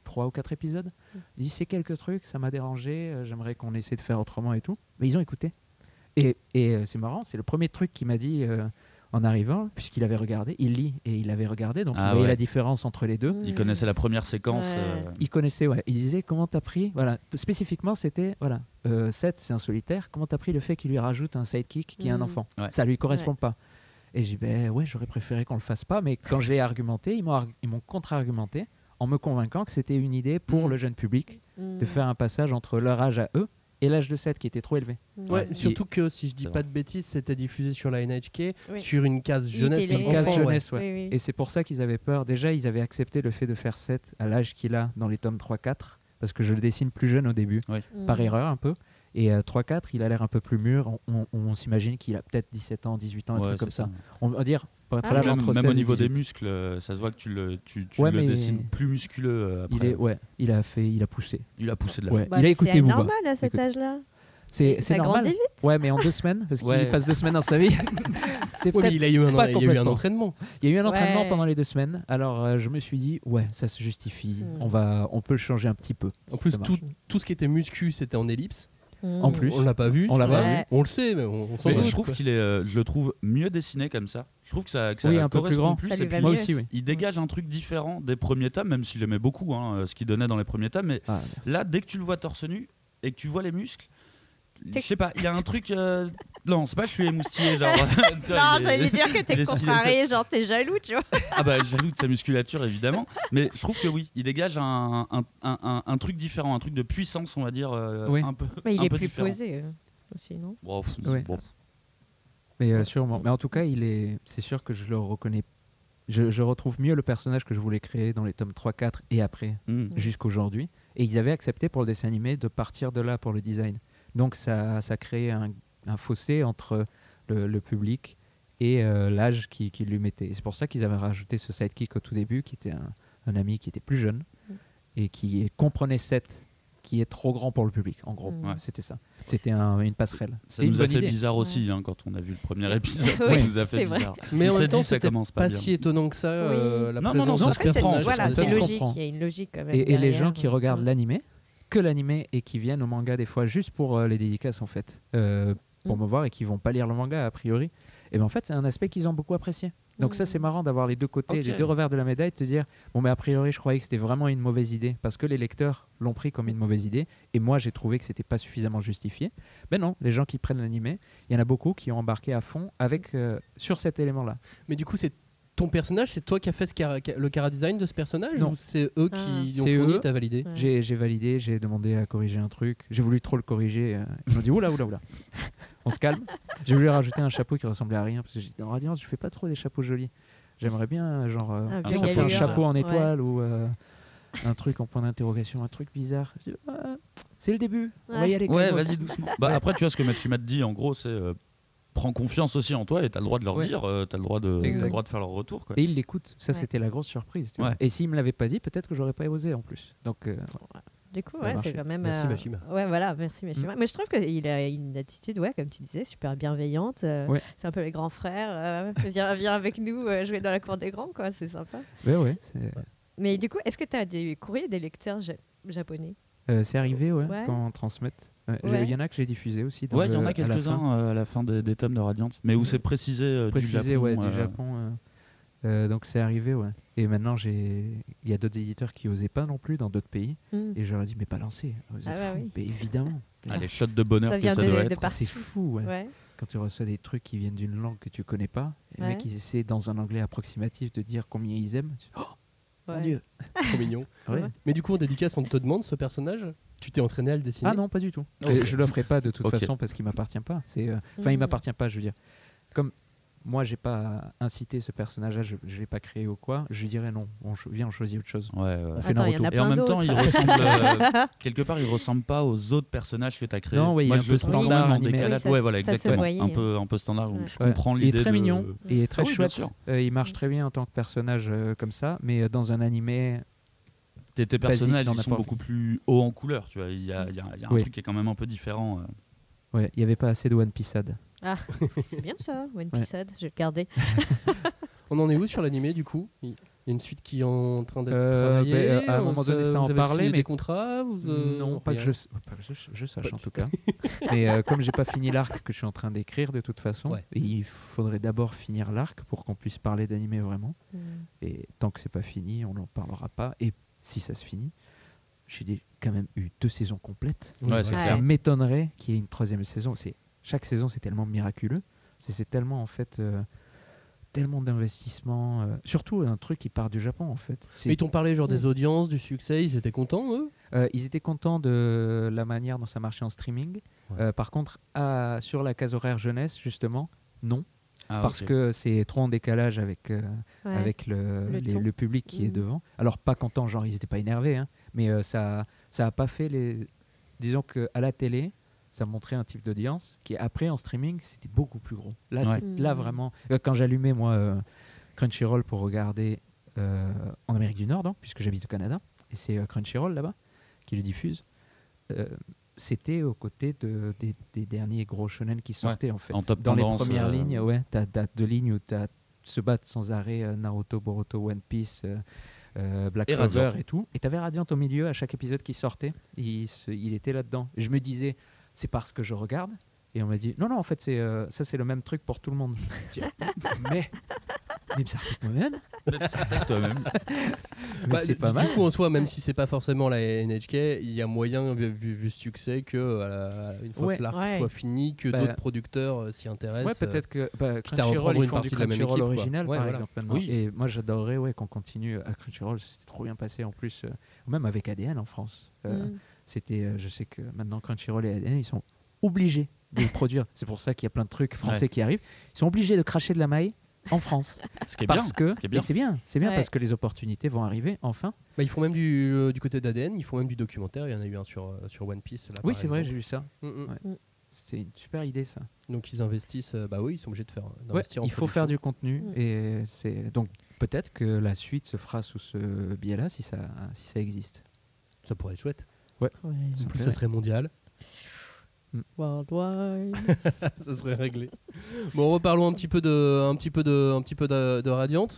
trois ou quatre épisodes. Il dit c'est quelques trucs, ça m'a dérangé. euh, J'aimerais qu'on essaie de faire autrement et tout. Mais ils ont écouté. Et, et, euh, c'est marrant, c'est le premier truc qu'il m'a dit. euh, en arrivant, puisqu'il avait regardé, il lit et il avait regardé, donc il Ah voyait ouais. la différence entre les deux. Il connaissait la première séquence. Ouais. euh, Il connaissait, ouais. Il disait comment t'as pris, voilà. Spécifiquement, c'était, voilà, euh, Seth, c'est un solitaire. Comment t'as pris le fait qu'il lui rajoute un sidekick qui est un Mhm. enfant? Ouais. Ça lui correspond Ouais. pas. Et j'ai dit, ben ouais, j'aurais préféré qu'on le fasse pas. Mais quand je l'ai argumenté, ils m'ont arg- ils m'ont contre-argumenté en me convainquant que c'était une idée pour Mm. le jeune public Mm. de faire un passage entre leur âge à eux et l'âge de 7 qui était trop élevé. Mm. Ouais, surtout que si je dis pas de bêtises, c'était diffusé sur la NHK Oui. sur une case jeunesse. Une case jeunesse, ouais. Oui, oui. Et c'est pour ça qu'ils avaient peur. Déjà, ils avaient accepté le fait de faire 7 à l'âge qu'il a dans les tomes 3-4, parce que je le dessine plus jeune au début, Mm. par erreur un peu. Et euh, 3-4, il a l'air un peu plus mûr. On, on- on s'imagine qu'il a peut-être 17 ans, 18 ans, un Ouais, truc comme ça. On va dire, Ah, Même, entre même 16 au niveau des 18. muscles, euh, ça se voit que tu le, tu, tu Ouais, le mais- dessines plus musculeux. euh, après. Il, est, ouais, il a fait, il a poussé. Il a poussé de la Ouais. Bah, il a mais écouté C'est Booba. normal à cet âge-là. C'est Ça c'est normal. grandit vite. Ouais, mais en deux semaines, parce qu'il Ouais. passe deux semaines dans sa vie. c'est Ouais, il a eu un, pas il y a eu un entraînement. Il y a eu un entraînement Ouais. pendant les deux semaines. Alors euh, je me suis dit, ouais, ça se justifie. Hmm. On va, on peut le changer un petit peu. En plus, tout, tout ce qui était muscu, c'était en ellipse. Mm. En plus. On l'a pas vu. On l'a pas vu. On le sait, mais on, on s'en doute. je trouve qu'il est, euh, je le trouve mieux dessiné comme ça. Je trouve que ça, que ça Oui, un peu plus correspond grand. plus. Ça et puis, Moi aussi, oui. il dégage un truc différent des premiers tomes, même s'il aimait beaucoup hein, ce qu'il donnait dans les premiers tomes. Mais Ah, là, dès que tu le vois torse nu et que tu vois les muscles, je sais pas, il y a un truc. euh, Non, c'est pas que je suis émoustillé. Genre, tu vois, Non, il est- j'allais dire que il t'es est stylé, contrarié, genre t'es jaloux, tu vois. Ah bah jaloux de sa musculature évidemment, mais je trouve que oui, il dégage un, un, un, un- un truc différent, un truc de puissance on va dire, euh, Oui. un peu. Mais il un est peu plus différent. posé euh, aussi, non Bon, pff, Ouais. bon. Mais euh, sûrement. Mais en tout cas, il est. C'est sûr que je le reconnais. Je, je retrouve mieux le personnage que je voulais créer dans les tomes 3, 4 et après, Mm. jusqu'aujourd'hui. Et ils avaient accepté pour le dessin animé de partir de là pour le design. Donc ça, ça crée un, un fossé entre le, le public et euh, l'âge qui, qui lui mettait. Et C'est pour ça qu'ils avaient rajouté ce sidekick au tout début, qui était un, un ami qui était plus jeune Mm. et qui comprenait Seth, qui est trop grand pour le public. En gros, Mm. Ouais. c'était ça. C'était un- une passerelle. Ça nous a fait idée. bizarre aussi hein, quand on a vu le premier épisode, ça Oui, nous a fait c'est vrai. bizarre. Mais en s'est même temps, dit, ça c'était commence pas pas bien. si étonnant que ça. euh, la Non, non, non, ça se comprend, personnage. Voilà, ça c'est se logique. comprend. Il y a une logique quand même. Et, et les gens qui regardent l'animé, que l'animé et qui viennent au manga des fois juste pour euh, les dédicaces en fait, euh, pour Mm. me voir et qui vont pas lire le manga a priori, et ben en fait c'est un aspect qu'ils ont beaucoup apprécié. Donc ça Mm. c'est marrant d'avoir les deux côtés, les deux revers de la médaille, de te dire bon mais a priori je croyais que c'était vraiment une mauvaise idée parce que les lecteurs l'ont pris comme une mauvaise idée et moi j'ai trouvé que c'était pas suffisamment justifié. Ben non, les gens qui prennent l'animé, il y en a beaucoup qui ont embarqué à fond avec euh, sur cet élément là. Mais du coup, c'est ton personnage, c'est toi qui as fait ce le cara design de ce personnage Non. ou c'est eux Ah. qui ont C'est fourni t'as validé Ouais. J'ai validé, j'ai demandé à corriger un truc. J'ai voulu trop le corriger. euh, ils m'ont dit oula, oula, oula. On se calme. J'ai voulu rajouter un chapeau qui ressemblait à rien parce que j'ai dit dans Radiance, je fais pas trop des chapeaux jolis. J'aimerais bien, genre, euh, Un Ah, un chapeau en Ouais. étoile ou euh, un truc en point d'interrogation, un truc bizarre. Ouais, C'est le début. On va y Ouais. aller. Ouais, vas-y doucement. Bah, après, tu vois ce que Mathieu te dit, en gros, c'est euh, prends confiance aussi en toi et t'as le droit de leur Ouais. dire, euh, t'as le droit de, le droit de faire leur retour. Quoi. Et il l'écoute. Ça, Ouais. c'était la grosse surprise. tu vois. Et s'il me l'avait pas dit, peut-être que j'aurais pas osé en plus. Donc, euh, Du coup, ouais, c'est quand même. Merci, euh, Mashima. Ouais, voilà, merci Mashima. Mm. Mais je trouve qu'il a une attitude, ouais, comme tu disais, super bienveillante. euh, Ouais. C'est un peu les grands frères. euh, viens, viens avec nous euh, jouer dans la cour des grands, quoi. C'est sympa. ouais, ouais. Mais du coup, est-ce que tu as des courriers des lecteurs ja- japonais? Euh, c'est arrivé, ouais, Ouais. quand on transmette. Ouais. Ouais. Il y en a que j'ai diffusé aussi. dans Ouais, il y en a quelques-uns euh, à la fin des, des tomes de Radiant, mais où c'est précisé, euh, précisé du Japon. ouais, du euh, Japon. euh. Euh, donc c'est arrivé, ouais. Et maintenant, j'ai, il y a d'autres éditeurs qui osaient pas non plus dans d'autres pays. Mm. Et je leur ai dit, mais balancez, vous êtes Ah bah fous. oui. Mais évidemment. ah, les shots de bonheur Ça que ça de- doit de être. C'est fou, ouais. Ouais. Quand tu reçois des trucs qui viennent d'une langue que tu connais pas, les mecs ils essaient dans un anglais approximatif de dire combien ils aiment. Tu- Oh mon Ouais. dieu. Trop mignon. Ouais. Mais du coup, en dédicace, on te demande ce personnage Tu t'es entraîné à le dessiner Ah non, pas du tout. Je le ferai pas de toute façon parce qu'il m'appartient pas. C'est, euh, enfin, il Mhm. m'appartient pas. Je veux dire, comme moi, j'ai pas incité ce personnage-là, je, je l'ai pas créé ou quoi. Je lui dirais non. On viens, on choisit autre chose. Ouais, ouais. On fait Attends, il y en Naruto. a Et en même temps, il ressemble euh, quelque part, il ressemble pas aux autres personnages que tu as créés. Non, ouais, il Moi, est un je peu le trouve quand standard même en animé. décalage. Oui, ça ouais, se- voilà, ça se exactement. voyait. un peu, un peu standard. où Ouais. Je comprends Il est très de- mignon. Il est très Ah oui, bien chouette. Euh, il marche très bien en tant que personnage euh, comme ça, mais euh, dans un animé, Tes, tes personnages, ils sont beaucoup plus hauts en couleur. Tu vois, il y a, il y a- il y a un Oui. truc qui est quand même un peu différent. euh. ouais, il n'y avait pas assez de One Pieceade. Ah, c'est bien ça, One Ouais. Piece, je vais le garder. On en est où sur l'animé du coup? Il y a une suite qui est en train d'être Euh, travaillée ben, euh, à un on moment se- donné, ça vous en avez signé mais- des contrats vous, euh, non, pas que, rien je, pas que je, je sache Pas en tout cas. mais euh, comme j'ai pas fini l'arc que je suis en train d'écrire de toute façon, Ouais. et il faudrait d'abord finir l'arc pour qu'on puisse parler d'animé vraiment. Mm. Et tant que c'est pas fini, on n'en parlera pas. Et si ça se finit, j'ai des- quand même eu deux saisons complètes. Oui, Ouais, c'est voilà. Ouais. Ça m'étonnerait qu'il y ait une troisième saison. C'est chaque saison, c'est tellement miraculeux. C'est tellement en fait. euh, tellement d'investissements. euh, surtout un truc qui part du Japon en fait. Mais ils t'ont parlé genre des audiences, du succès, ils étaient contents eux? Euh, ils étaient contents de la manière dont ça marchait en streaming. Ouais. Euh, par contre, à- sur la case horaire jeunesse, justement, non. Ah, parce que c'est trop en décalage avec, euh, Ouais. avec le, Le les- ton. le public qui est Mhm. devant. Alors, pas content, genre, ils n'étaient pas énervés, hein, mais euh, ça ça a pas fait les. Disons qu'à la télé, ça montrait un type d'audience qui, après, en streaming, c'était beaucoup plus gros. Là, Ouais. là Mhm. vraiment. euh, Quand j'allumais, moi, euh, Crunchyroll pour regarder euh, en Amérique du Nord, donc, puisque j'habite au Canada, et c'est euh, Crunchyroll là-bas qui le diffuse. euh, c'était aux côtés de, des, des derniers gros shonen qui sortaient en fait. en top Dans tendance, les premières euh, lignes, ouais, t'as as deux lignes où t'as se battre sans arrêt euh, Naruto, Boruto, One Piece, euh, euh, Black Clover Radiant. et tout. Et t'avais Radiant au milieu à chaque épisode qui sortait. Il, se- il était là-dedans. Je me disais, c'est parce que je regarde. Et on m'a dit, non, non, en fait, c'est euh, ça, c'est le même truc pour tout le monde. Mais, mais Psartek moi-même, toi-même. mais Bah, c'est du- pas mal. Du coup, en soi, même si c'est pas forcément la NHK, il y a moyen, vu, vu- ce succès, que à la- une fois Ouais. que l'arc Ouais. soit fini, que Bah, d'autres producteurs euh, s'y intéressent. Ouais, peut-être que bah, à reprendre Crunchyroll, une ils font partie du de la même Crunchyroll original, Ouais, par voilà. exemple. Oui. Et moi, j'adorerais ouais, qu'on continue à Crunchyroll. C'était trop bien passé en plus, euh, même avec ADN en France. Euh, Mm. C'était, euh, je sais que maintenant Crunchyroll et ADN, ils sont obligés de le produire. C'est pour ça qu'il y a plein de trucs français Ouais. qui arrivent. Ils sont obligés de cracher de la maille en France. Ce qui est parce bien. que bien. c'est bien, c'est bien Ouais. parce que les opportunités vont arriver enfin. Bah, ils font même du, euh, du côté d'ADN, ils font même du documentaire. Il y en a eu un sur, euh, sur One Piece. là, oui, c'est vrai, j'ai vu ça. Mm, mm. Ouais. C'est une super idée ça. Donc ils investissent. euh, bah oui, ils sont obligés de faire. Ouais, d'investir en il faut faire du contenu Mm. et c'est donc peut-être que la suite se fera sous ce biais-là si ça si ça existe. Ça pourrait être chouette. Ouais. En plus, ça serait mondial. Worldwide. ça serait réglé. Bon, reparlons un petit peu de, un petit peu de, un petit peu de, de Radiant.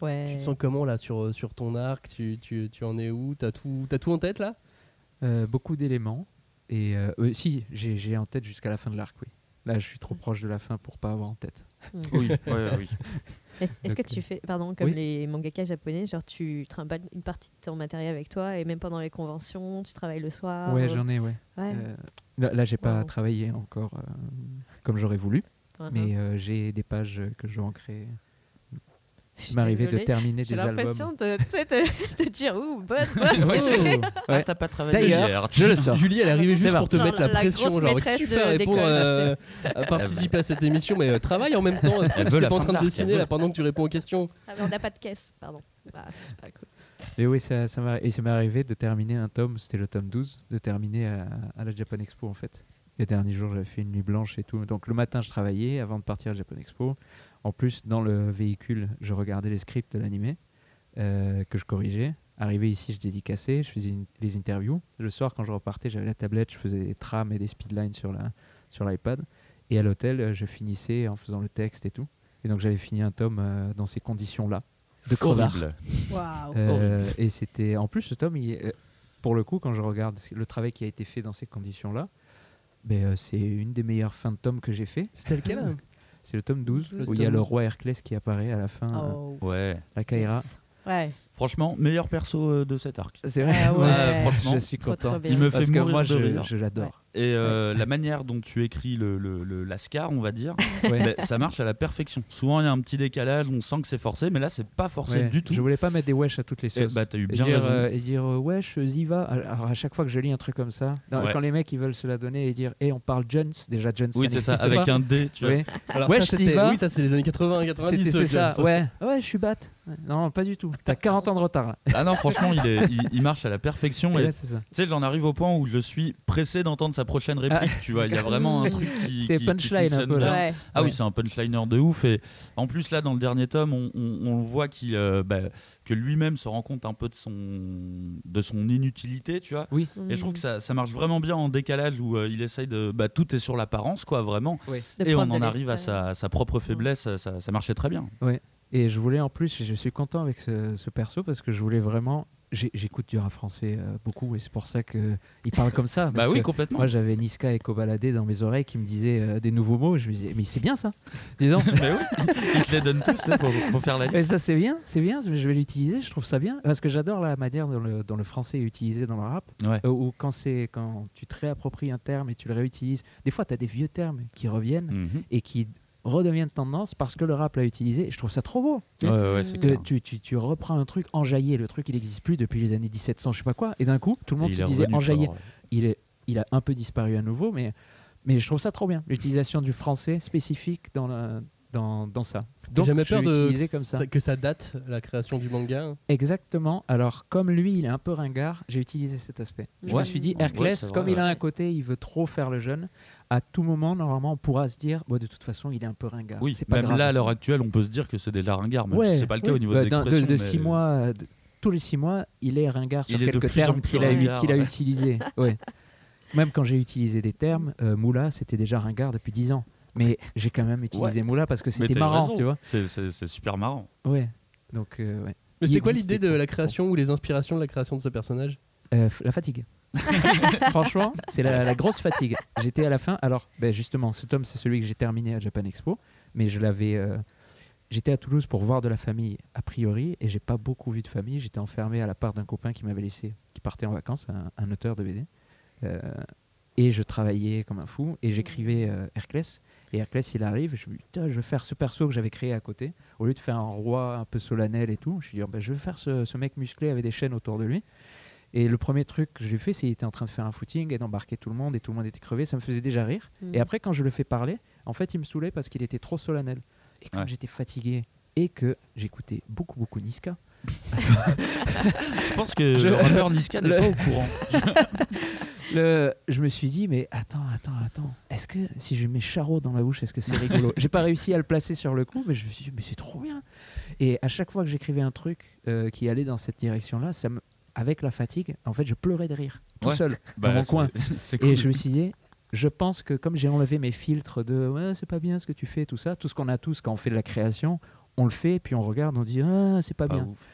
Ouais. Tu te sens comment là sur, sur ton arc? Tu, tu, tu en es où? T'as tout, t'as tout en tête là? Euh, beaucoup d'éléments. Et euh, euh, si, j'ai j'ai en tête jusqu'à la fin de l'arc, oui. Là, je suis trop proche de la fin pour pas avoir en tête. Oui, ouais, oui. Est- Est-ce que tu fais, pardon, comme oui. les mangaka japonais, genre tu trimbales une partie de ton matériel avec toi et même pendant les conventions, tu travailles le soir? Ouais, euh, j'en ai, ouais. Ouais. Euh, là, là, j'ai pas Wow. travaillé encore euh, comme j'aurais voulu, uh-huh. mais euh, j'ai des pages que je dois en créer. Il arrivé de terminer J'ai des albums. l'impression de, tu de, de dire ouh, bonne boss. Ouais. tu. Ah, Ouais. t'as pas travaillé D'ailleurs, hier. je le sors. Julie, elle est arrivée C'est juste pour te mettre la, la pression. Genre, tu fais répondre d'école, euh, à participer à cette émission, mais euh, travaille en même temps. Elle Tu veut n'es la pas en train de dessiner là pendant que tu réponds aux questions. Ah, mais on n'a pas de caisse, pardon. Bah, c'est pas cool. Mais oui, ça, m'est arrivé de terminer un tome, c'était le tome 12, de terminer à, à la Japan Expo en fait. Les derniers jours, j'avais fait une nuit blanche et tout. Donc le matin, je travaillais avant de partir à Japan Expo. En plus, dans le véhicule, je regardais les scripts de l'animé euh, que je corrigeais. Arrivé ici, je dédicassais, je faisais in- les interviews. Le soir, quand je repartais, j'avais la tablette, je faisais des trams et des speedlines sur, la, sur l'iPad. Et à l'hôtel, euh, je finissais en faisant le texte et tout. Et donc j'avais fini un tome euh, dans ces conditions-là. De crevard. Waouh. Euh, et c'était en plus ce tome, il euh, pour le coup, quand je regarde le travail qui a été fait dans ces conditions-là, ben, euh, c'est une des meilleures fins de tome que j'ai fait. C'était lequel C'est le tome 12 Le où il y a le 12. roi Herclès qui apparaît à la fin, euh, Oh. Ouais. la Kaira. Yes. Ouais. Franchement, meilleur perso euh, de cet arc. C'est vrai, Ah ouais. je- franchement, je suis Trop, content. trop. Il me Parce fait que mourir moi, de je, rire. je l'adore. Et euh, la manière dont tu écris le, le, le- Lascar, on va dire, Ouais. ben, ça marche à la perfection. Souvent, il y a un petit décalage, on sent que c'est forcé, mais là, c'est pas forcé Ouais. du tout. Je voulais pas mettre des wesh à toutes les Et sauces. bah, t'as eu Et bien dire, raison. euh, et dire euh, wesh, Ziva. Alors à chaque fois que je lis un truc comme ça, non, quand les mecs ils veulent se la donner et dire, et on parle Jones, déjà Jones. oui, c'est ça, avec pas. un D, tu vois. Ouais. Alors, Ouais, ça, je c'était- t'y va. Oui, ça c'est les années 80, 90. C'était c'est ça, ouais. Ouais, je suis batte. Ouais. Non, pas du tout. T'as 40 ans de retard. là. Ah non, franchement, il, est, il, il marche à la perfection. Et Et tu c'est ça. sais, j'en arrive au point où je suis pressé d'entendre sa prochaine réplique. Tu vois, il y a vraiment un truc qui. C'est punchline un peu, là. Ouais. Ah oui, Ouais. c'est un punchliner de ouf. Et en plus, là, dans le dernier tome, on, on- on le voit qu'il, euh, bah, que lui-même se rend compte un peu de son, de son inutilité, tu vois. Oui. Et je trouve que ça, ça marche vraiment bien en décalage où euh, il essaye de. Bah, tout est sur l'apparence, quoi, vraiment. Et on en arrive à sa, à sa propre faiblesse. Ça, ça marchait très bien. Et je voulais en plus, je suis content avec ce, ce perso parce que je voulais vraiment. J'écoute du rap français euh, beaucoup et c'est pour ça qu'il parle comme ça. Bah oui, complètement. Moi j'avais Niska et Kobalade dans mes oreilles qui me disaient euh, des nouveaux mots. Je me disais, mais c'est bien ça. Disons. Mais oui, il te les donne tous, faut, faut faire la liste. ça c'est bien, c'est bien, je vais l'utiliser, je trouve ça bien. Parce que j'adore la manière dont le, dont le français est utilisé dans le rap. Ouais. Euh, ou quand, c'est- quand tu te réappropries un terme et tu le réutilises. Des fois tu as des vieux termes qui reviennent Mhm. et qui redevienne tendance parce que le rap l'a utilisé. Je trouve ça trop beau. tu sais. Ouais, ouais, c'est Que clair. tu, tu, tu reprends un truc enjaillé, le truc il n'existe plus depuis les années 1700, je sais pas quoi, et d'un coup tout le monde se disait enjaillé. fort, ouais. Il, est, il a un peu disparu à nouveau, mais, mais je trouve ça trop bien, l'utilisation du français spécifique dans, la- dans, dans ça. J'ai Donc jamais peur de comme ça. que ça date la création du manga. Exactement. Alors, comme lui, il est un peu ringard, j'ai utilisé cet aspect. Je me Ouais. suis dit, Ouais, c'est vrai, comme il a ouais. un côté, il veut trop faire le jeune, à tout moment, normalement, on pourra se dire, bon, de toute façon, il est un peu ringard. Oui, c'est pas même grave. là, à l'heure actuelle, on peut se dire que c'est des laringards, même Ouais, si c'est pas le cas ouais. au niveau Bah, des d'un- de, expressions. de mais- six mois, de- tous les six mois, il est ringard sur Il est de quelques plus en termes plus qu'il a, qu'il a ouais. utilisés. Ouais. Même quand j'ai utilisé des termes, euh, Moula, c'était déjà ringard depuis 10 ans. Mais j'ai quand même utilisé Moula parce que c'était marrant, raison, tu vois. C'est c'est- c'est super marrant. Ouais. Donc, euh, ouais. Mais c'est quoi l'idée de la création ou les inspirations de la création de ce personnage? Euh, f- la fatigue. Franchement, c'est la, la grosse fatigue. J'étais à la fin. Alors, ben justement, ce tome, c'est celui que j'ai terminé à Japan Expo, mais je l'avais. euh, J'étais à Toulouse pour voir de la famille a priori, et j'ai pas beaucoup vu de famille. J'étais enfermé à la part d'un copain qui m'avait laissé, qui partait en vacances, un, un auteur de BD. Euh, et je travaillais comme un fou, et j'écrivais euh, Hercles. Et Hercles, il arrive, je me dis, Putain, je vais faire ce perso que j'avais créé à côté. Au lieu de faire un roi un peu solennel et tout, je me dit, ben, je vais faire ce, ce mec musclé avec des chaînes autour de lui. Et le premier truc que j'ai fait, c'est qu'il était en train de faire un footing et d'embarquer tout le monde et tout le monde était crevé. Ça me faisait déjà rire. Mhm. Et après, quand je le fais parler, en fait, il me saoulait parce qu'il était trop solennel. Et comme Ouais. j'étais fatigué et que j'écoutais beaucoup, beaucoup Niska, Je pense que Je- le rappeur Niska n'est pas au courant. le, je me suis dit, mais attends, attends, attends. Est-ce que si je mets Charo dans la bouche, est-ce que c'est rigolo? J'ai pas réussi à le placer sur le coup, mais je me suis dit, mais c'est trop bien. Et à chaque fois que j'écrivais un truc euh, qui allait dans cette direction-là, ça me, avec la fatigue, en fait, je pleurais de rire, tout Ouais. seul, Bah, dans mon coin. Cool. Et je me suis dit, je pense que comme j'ai enlevé mes filtres de ouais, c'est pas bien ce que tu fais, tout ça, tout ce qu'on a tous quand on fait de la création, on le fait, puis on regarde, on dit ah, c'est pas, Pas bien. ouf.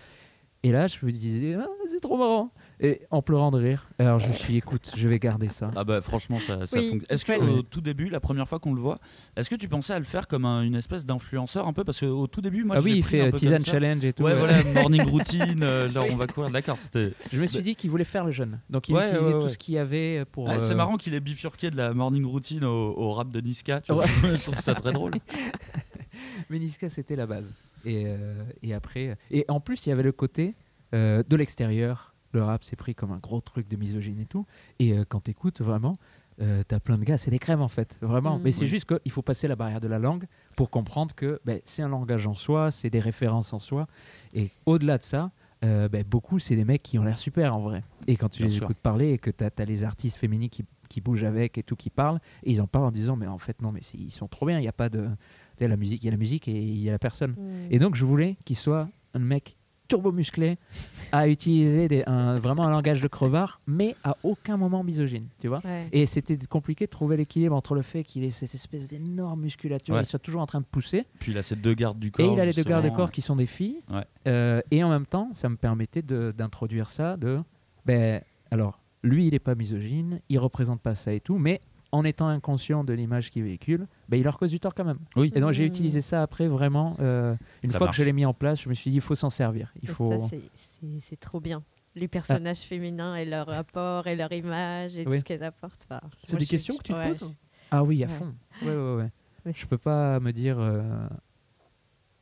Et là, je me disais, ah, c'est trop marrant. Et en pleurant de rire. Alors je me suis dit, écoute, je vais garder ça. Ah bah franchement ça, ça Oui, fonctionne. Est-ce que il fallait. au tout début, la première fois qu'on le voit, est-ce que tu pensais à le faire comme un- une espèce d'influenceur un peu? Parce qu'au tout début moi ah je oui, il pris fait un euh, peu Tisane. Challenge et tout. Ouais, ouais. voilà, morning routine, euh, là on va courir, d'accord, c'était Je me suis dit qu'il voulait faire le jeune. Donc il Ouais, utilisait ouais, tout ce qu'il y avait pour. C'est euh, marrant qu'il ait bifurqué de la morning routine au, au rap de Niska, tu vois. Ouais. je trouve ça très drôle. Mais Niska, c'était la base. Et, euh, et après. Et en plus, il y avait le côté euh, de l'extérieur. Le rap s'est pris comme un gros truc de misogyne et tout. Et euh, quand t'écoutes vraiment, euh, t'as plein de gars, c'est des crèmes en fait, vraiment. Mhm. Mais c'est Oui. juste qu'il faut passer la barrière de la langue pour comprendre que ben, c'est un langage en soi, c'est des références en soi. Et au-delà de ça, euh, ben, beaucoup, c'est des mecs qui ont l'air super en vrai. Et quand tu Bien les sûr. écoutes parler et que t'as as les artistes féminines qui, qui bougent avec et tout, qui parlent, et ils en parlent en disant, mais en fait, non, mais ils sont trop bien, il n'y a pas de. Tu sais, la musique, il y a la musique et il y a la personne. Mm. Et donc, je voulais qu'il soit un mec turbo musclé, à utiliser des- un- vraiment un langage de crevard, mais à aucun moment misogyne, tu vois. Ouais. Et c'était compliqué de trouver l'équilibre entre le fait qu'il ait cette espèce d'énorme musculature, Ouais. il soit toujours en train de pousser, Puis il a ces deux gardes du corps. et il a les deux gardes corps qui sont des filles. Ouais. Euh, et en même temps, ça me permettait d'introduire ça de. Ben, alors, lui, il n'est pas misogyne, il représente pas ça et tout, mais en étant inconscient de l'image qu'il véhicule, ben, il leur cause du tort quand même. Oui. Et donc, j'ai Mhm. utilisé ça après vraiment. euh, une Ça fois marche. que je l'ai mis en place, je me suis dit, il faut s'en servir. Il Et faut. ça, c'est- c'est- c'est trop bien. Les personnages féminins et leur rapport et leur image et Oui. tout ce qu'elles apportent. Enfin, C'est des je- questions que tu te ouais. poses Ah oui, à Ouais. fond. Ouais, ouais, ouais. Je peux pas me dire, euh,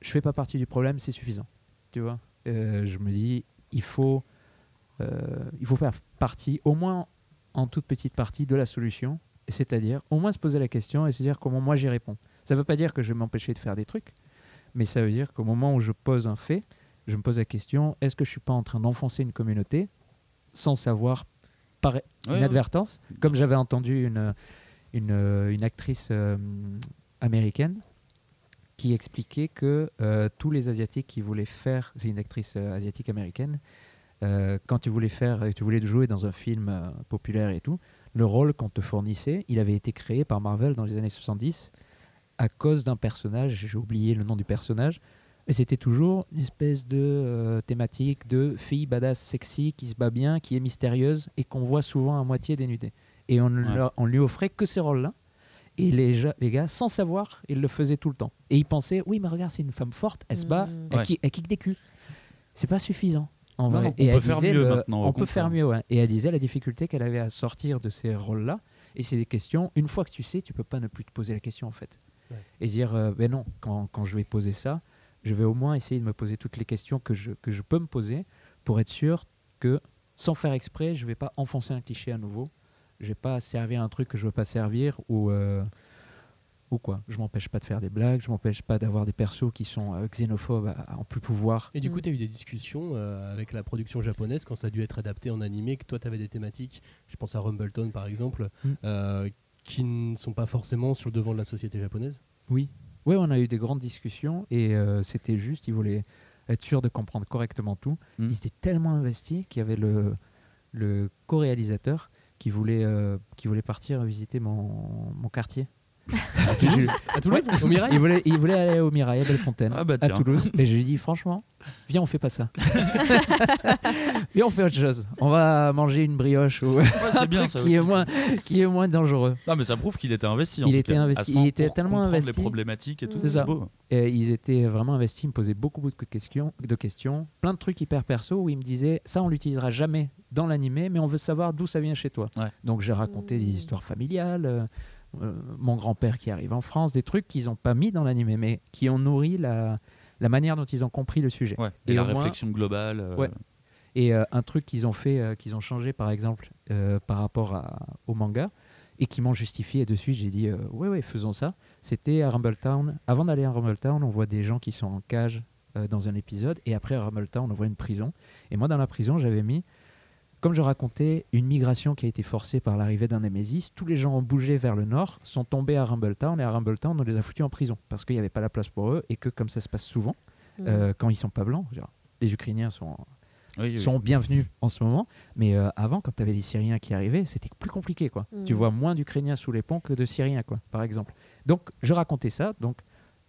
je fais pas partie du problème, c'est suffisant. Tu vois Euh, Je me dis, il faut, euh, il faut faire partie, au moins en toute petite partie, de la solution. C'est-à-dire, au moins se poser la question et se dire comment moi j'y réponds. Ça veut pas dire que je vais m'empêcher de faire des trucs, mais ça veut dire qu'au moment où je pose un fait, je me pose la question est-ce que je suis pas en train d'enfoncer une communauté sans savoir par Ouais, ouais. inadvertance, comme j'avais entendu une, une, une actrice euh, américaine qui expliquait que euh, tous les Asiatiques qui voulaient faire, c'est une actrice euh, asiatique américaine, quand tu voulais faire, tu voulais jouer dans un film populaire et tout, le rôle qu'on te fournissait, il avait été créé par Marvel dans les années 70 à cause d'un personnage, j'ai oublié le nom du personnage, mais c'était toujours une espèce de euh, thématique de fille badass sexy qui se bat bien, qui est mystérieuse et qu'on voit souvent à moitié dénudée. Et on, Ouais. leur- on lui offrait que ces rôles-là. Et les, gars, sans savoir, ils le faisaient tout le temps. Et ils pensaient, oui, mais regarde, c'est une femme forte, elle se bat, Mm. elle, Ouais. elle kick des culs. C'est pas suffisant. En Non, vrai. non, on et peut faire disait mieux le- maintenant, On peut faire mieux, ouais. Et elle disait la difficulté qu'elle avait à sortir de ces rôles-là. Et c'est des questions, une fois que tu sais, tu peux pas ne plus te poser la question, en fait. Ouais. et dire euh, ben non, quand, quand je vais poser ça, je vais au moins essayer de me poser toutes les questions que je, que je peux me poser pour être sûr que sans faire exprès, je vais pas enfoncer un cliché à nouveau. Je vais pas servir un truc que je veux pas servir ou euh, ou quoi. Je m'empêche pas de faire des blagues, je m'empêche pas d'avoir des persos qui sont euh, xénophobes à, à en plus pouvoir. Et du coup, Mm. tu as eu des discussions euh, avec la production japonaise quand ça a dû être adapté en animé, que toi, tu avais des thématiques, je pense à Rumbleton par exemple, Mm. euh, qui ne sont pas forcément sur le devant de la société japonaise? Oui. Oui, on a eu des grandes discussions et euh, c'était juste, ils voulaient être sûrs de comprendre correctement tout. Mm. Ils étaient tellement investis qu'il y avait le, le co-réalisateur qui voulait, euh, qui voulait partir visiter mon, mon quartier. À Toulouse, à Toulouse Au Mirail Il voulait, il voulait aller au Mirail, à Bellefontaine, Ah bah à. Toulouse. Et je lui ai dit, franchement, viens, on fait pas ça. viens, on fait autre chose. On va manger une brioche ou Ouais, un bien truc ça qui, est moins, qui est moins dangereux. Non, mais ça prouve qu'il était investi. en Il tout était cas, investi, il était tellement investi. les problématiques et tout. C'est ça. beau. Et ils étaient vraiment investis, ils me posaient beaucoup, beaucoup de questions, de questions, plein de trucs hyper perso où ils me disaient ça on l'utilisera jamais dans l'animé, mais on veut savoir d'où ça vient chez toi. Ouais. Donc j'ai raconté des histoires familiales, euh, mon grand-père qui arrive en France, des trucs qu'ils n'ont pas mis dans l'animé, mais qui ont nourri la, la manière dont ils ont compris le sujet. Ouais. Et, Et la moins- réflexion globale. euh, Ouais. Et euh, un truc qu'ils ont fait, qu'ils ont changé par exemple par rapport à- au manga, et qui m'ont justifié, et de suite j'ai dit ouais, ouais, faisons ça. C'était à Rumbletown. Avant d'aller à Rumbletown, on voit des gens qui sont en cage dans un épisode, et après à Rumbletown, on voit une prison. Et moi, dans la prison, j'avais mis, comme je racontais, une migration qui a été forcée par l'arrivée d'un Némésis. Tous les gens ont bougé vers le nord, sont tombés à Rumbletown, et à Rumbletown, on les a foutus en prison, parce qu'il n'y avait pas la place pour eux, et que comme ça se passe souvent, Mm. euh, quand ils sont pas blancs, genre, les Ukrainiens sont Oui, oui. sont bienvenus en ce moment. Mais euh, avant, quand tu avais les Syriens qui arrivaient, c'était plus compliqué. Quoi. Mm. Tu vois moins d'Ukrainiens sous les ponts que de Syriens, quoi, par exemple. Donc, je racontais ça. Donc,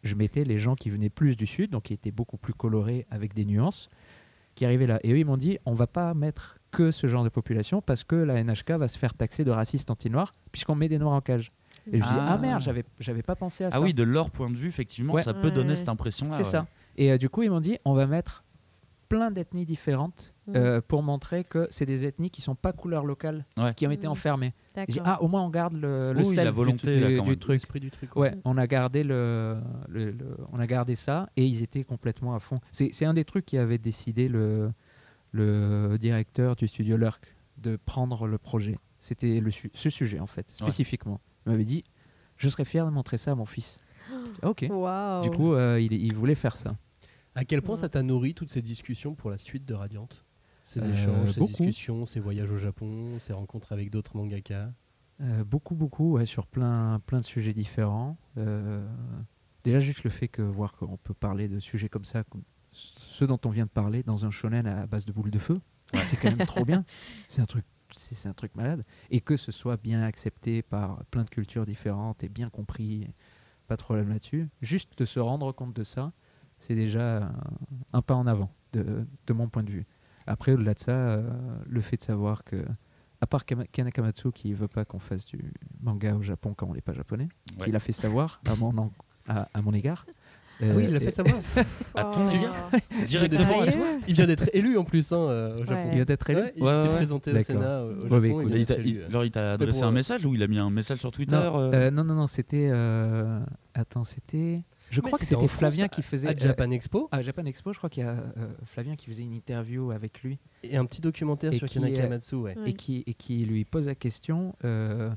je mettais les gens qui venaient plus du sud, donc qui étaient beaucoup plus colorés avec des nuances, qui arrivaient là. Et eux, ils m'ont dit on va pas mettre que ce genre de population parce que la NHK va se faire taxer de raciste anti-noir puisqu'on met des noirs en cage. Et je me dis Ah. ah merde, j'avais j'avais pas pensé à ça. Ah oui, de leur point de vue, effectivement, Ouais. ça peut Ouais. donner cette impression-là. C'est ouais. ça. Et euh, du coup, ils m'ont dit on va mettre plein d'ethnies différentes Mm. euh, pour montrer que c'est des ethnies qui sont pas couleur locale, Ouais. qui ont été Mm. enfermées. Dit, ah, au moins on garde le, le Oui, sel la du- volonté, du, là, quand du même. truc. L'esprit du truc. Ouais, on a gardé le, le- le- on a gardé ça et ils étaient complètement à fond. C'est c'est un des trucs qui avait décidé le, le directeur du studio Lurk de prendre le projet. C'était le su- ce sujet en fait spécifiquement. Il m'avait dit, je serais fier de montrer ça à mon fils. Ah, ok. Waouh. Du coup, euh, il, il voulait faire ça. À quel point Ouais. ça t'a nourri toutes ces discussions pour la suite de Radiante? Ces Euh, échanges, ces beaucoup. discussions, ces voyages au Japon, ces rencontres avec d'autres mangaka. Euh, beaucoup, beaucoup, ouais, sur plein, plein de sujets différents. Euh, déjà, juste le fait que voir qu'on peut parler de sujets comme ça, ceux dont on vient de parler, dans un shonen à base de boules de feu, c'est quand même trop bien. C'est un truc, c'est un truc malade. Et que ce soit bien accepté par plein de cultures différentes et bien compris, pas de problème là-dessus. Juste de se rendre compte de ça, c'est déjà un, un pas en avant, de, de mon point de vue. Après, au-delà de ça, euh, le fait de savoir que à part Kama- Kanakamatsu qui veut pas qu'on fasse du manga au Japon quand on n'est pas japonais, Ouais. qui l'a fait savoir à mon, en- à, à mon égard. Ah oui, il l'a Euh, fait savoir. À ton Oh. égard Directement à toi Il vient d'être élu en plus hein, euh, au Japon. Il va être élu Ouais, il Ouais, s'est ouais, présenté au. Sénat au Japon. bah, il écoute. vient il d'être t'a- il- euh. genre, il t'a adressé un message ou il a mis un message sur Twitter Non, euh euh, non, non, non, c'était. euh, Attends, c'était. Je Mais crois que c'était Flavien qui faisait. À Japan Expo à Japan Expo, je crois qu'il y a euh, Flavien qui faisait une interview avec lui et un petit documentaire Et sur qui, Kanakamatsu. Ouais. Ouais. et, qui, et qui lui pose la question, euh,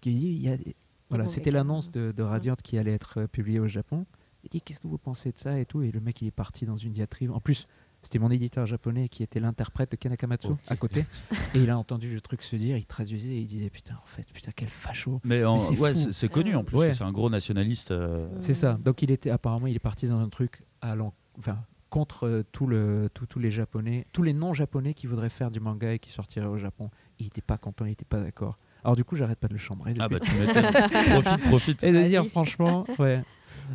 qui lui dit il y a des- Voilà, c'était l'annonce de, de Radiant qui allait être publiée au Japon. Dit Qu'est-ce que vous pensez de ça et tout? Et le mec, il est parti dans une diatribe. En plus, c'était mon éditeur japonais qui était l'interprète de Kanakamatsu à côté. et il a entendu le truc se dire, il traduisait et il disait Putain, en fait, putain, quel facho. Mais, en- Mais c'est ouais, fou. c'est c'est connu en plus, Ouais. que c'est un gros nationaliste. euh, C'est ça. Donc il était apparemment il est parti dans un truc allant, enfin contre euh, tout le, tout- tous les japonais, tous les non japonais qui voudraient faire du manga et qui sortiraient au Japon. Il était pas content, il était pas d'accord. Alors du coup j'arrête pas de le chambrer. Ah bah tu m'étonnes. profite, profite. et de dire franchement, ouais.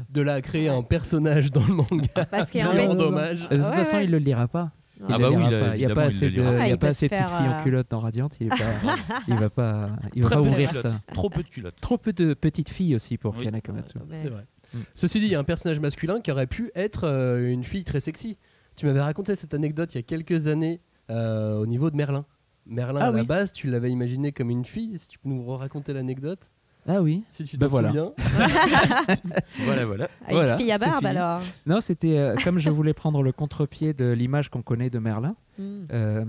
De là à créer un personnage dans le manga. Parce qu'il y C'est a un mec. dommage. De toute Ouais, façon ouais. il le lira pas. Il Ah le bah oui, lira pas. il y a évidemment, pas il assez le de, lira. il y Ah, a il pas assez de petites faire, filles en euh, culotte dans Radiant. Il est pas, il va pas, il va Très pas peu de ouvrir culottes. ça. Trop peu de culottes. Trop peu de petites filles aussi pour Oui. Kanakamatsu. Ouais. C'est vrai. Mm. Ceci dit, il y a un personnage masculin qui aurait pu être euh, une fille très sexy. Tu m'avais raconté cette anecdote il y a quelques années euh, au niveau de Merlin. Merlin, Ah à la oui. base, tu l'avais imaginé comme une fille. Si tu peux nous raconter l'anecdote? Ah oui. Si tu te Bah voilà. souviens. Voilà, voilà. Avec Voilà, fille à barbe alors. Non, c'était euh, comme je voulais prendre le contre-pied de l'image qu'on connaît de Merlin. Hmm. euh,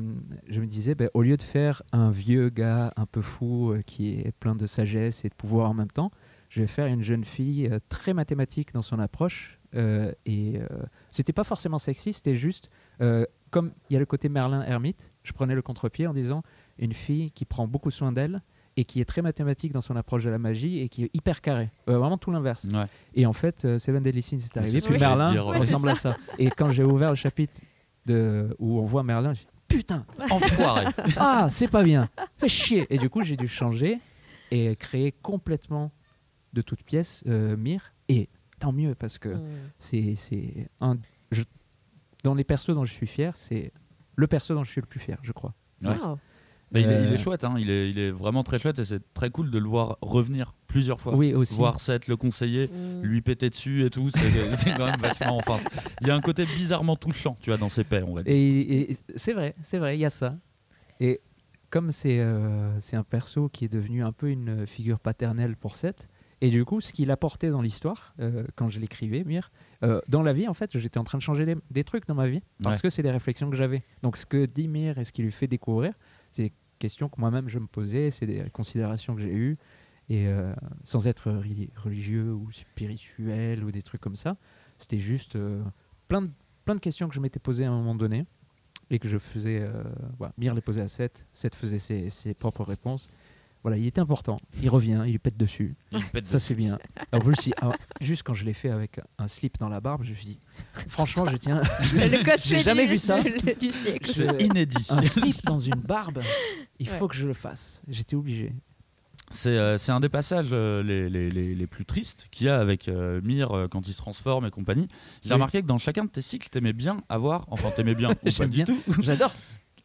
je me disais, ben, au lieu de faire un vieux gars un peu fou euh, qui est plein de sagesse et de pouvoir en même temps, je vais faire une jeune fille euh, très mathématique dans son approche. euh, et euh, c'était pas forcément sexy, c'était juste euh, comme il y a le côté Merlin ermite, je prenais le contre-pied en disant une fille qui prend beaucoup soin d'elle et qui est très mathématique dans son approche de la magie et qui est hyper carrée. Euh, vraiment tout l'inverse. Ouais. Et en fait, euh, Seven Deadly Sins est arrivé, puis Merlin dire, ouais. ressemble à ça. Et quand j'ai ouvert le chapitre de, où on voit Merlin, j'ai dit putain, Enfoiré. ah, c'est pas bien, fais chier. Et du coup, j'ai dû changer et créer complètement de toutes pièces euh, Myr. Et tant mieux parce que Hmm. c'est c'est un. je- dans les persos dont je suis fier, c'est le perso dont je suis le plus fier, je crois. Ouais. Wow. Bah, il, est, il Euh, est chouette, hein. il, est, il est vraiment très chouette et c'est très cool de le voir revenir plusieurs fois. Oui, aussi. Voir Seth le conseiller, Hmm. lui péter dessus et tout, c'est quand même vachement. Enfin, il y a un côté bizarrement touchant, tu vois, dans ses paix, on va dire. Et, et c'est vrai, c'est vrai, il y a ça. Et comme c'est euh, c'est un perso qui est devenu un peu une figure paternelle pour Seth, et du coup, ce qu'il apportait dans l'histoire, euh, quand je l'écrivais, Mir, euh, dans la vie, en fait, j'étais en train de changer des, des trucs dans ma vie, parce Ouais. que c'est des réflexions que j'avais. Donc, ce que dit Mir et ce qu'il lui fait découvrir, c'est des questions que moi-même je me posais, c'est des considérations que j'ai eues, et euh, sans être reli- religieux ou spirituel ou des trucs comme ça, c'était juste euh, plein, de, questions que je m'étais posées à un moment donné et que je faisais. Euh, voilà, Mir les posait à Seth, Seth faisait ses, ses propres réponses. Voilà, il était important. Il revient, il lui pète dessus. Il pète Ça, dessus. c'est bien. Ah, juste quand je l'ai fait avec un slip dans la barbe, je me suis dit, franchement, je tiens. Le cosplay J'ai jamais du- vu ça. du- du siècle. C'est inédit. Un slip dans une barbe, il Ouais. faut que je le fasse. J'étais obligé. C'est euh, c'est un des passages euh, les, les- les- les plus tristes qu'il y a avec euh, euh, quand il se transforme et compagnie. J'ai Oui. remarqué que dans chacun de tes cycles, t'aimais bien avoir, enfin t'aimais bien, ou pas J'aime du bien. tout. J'adore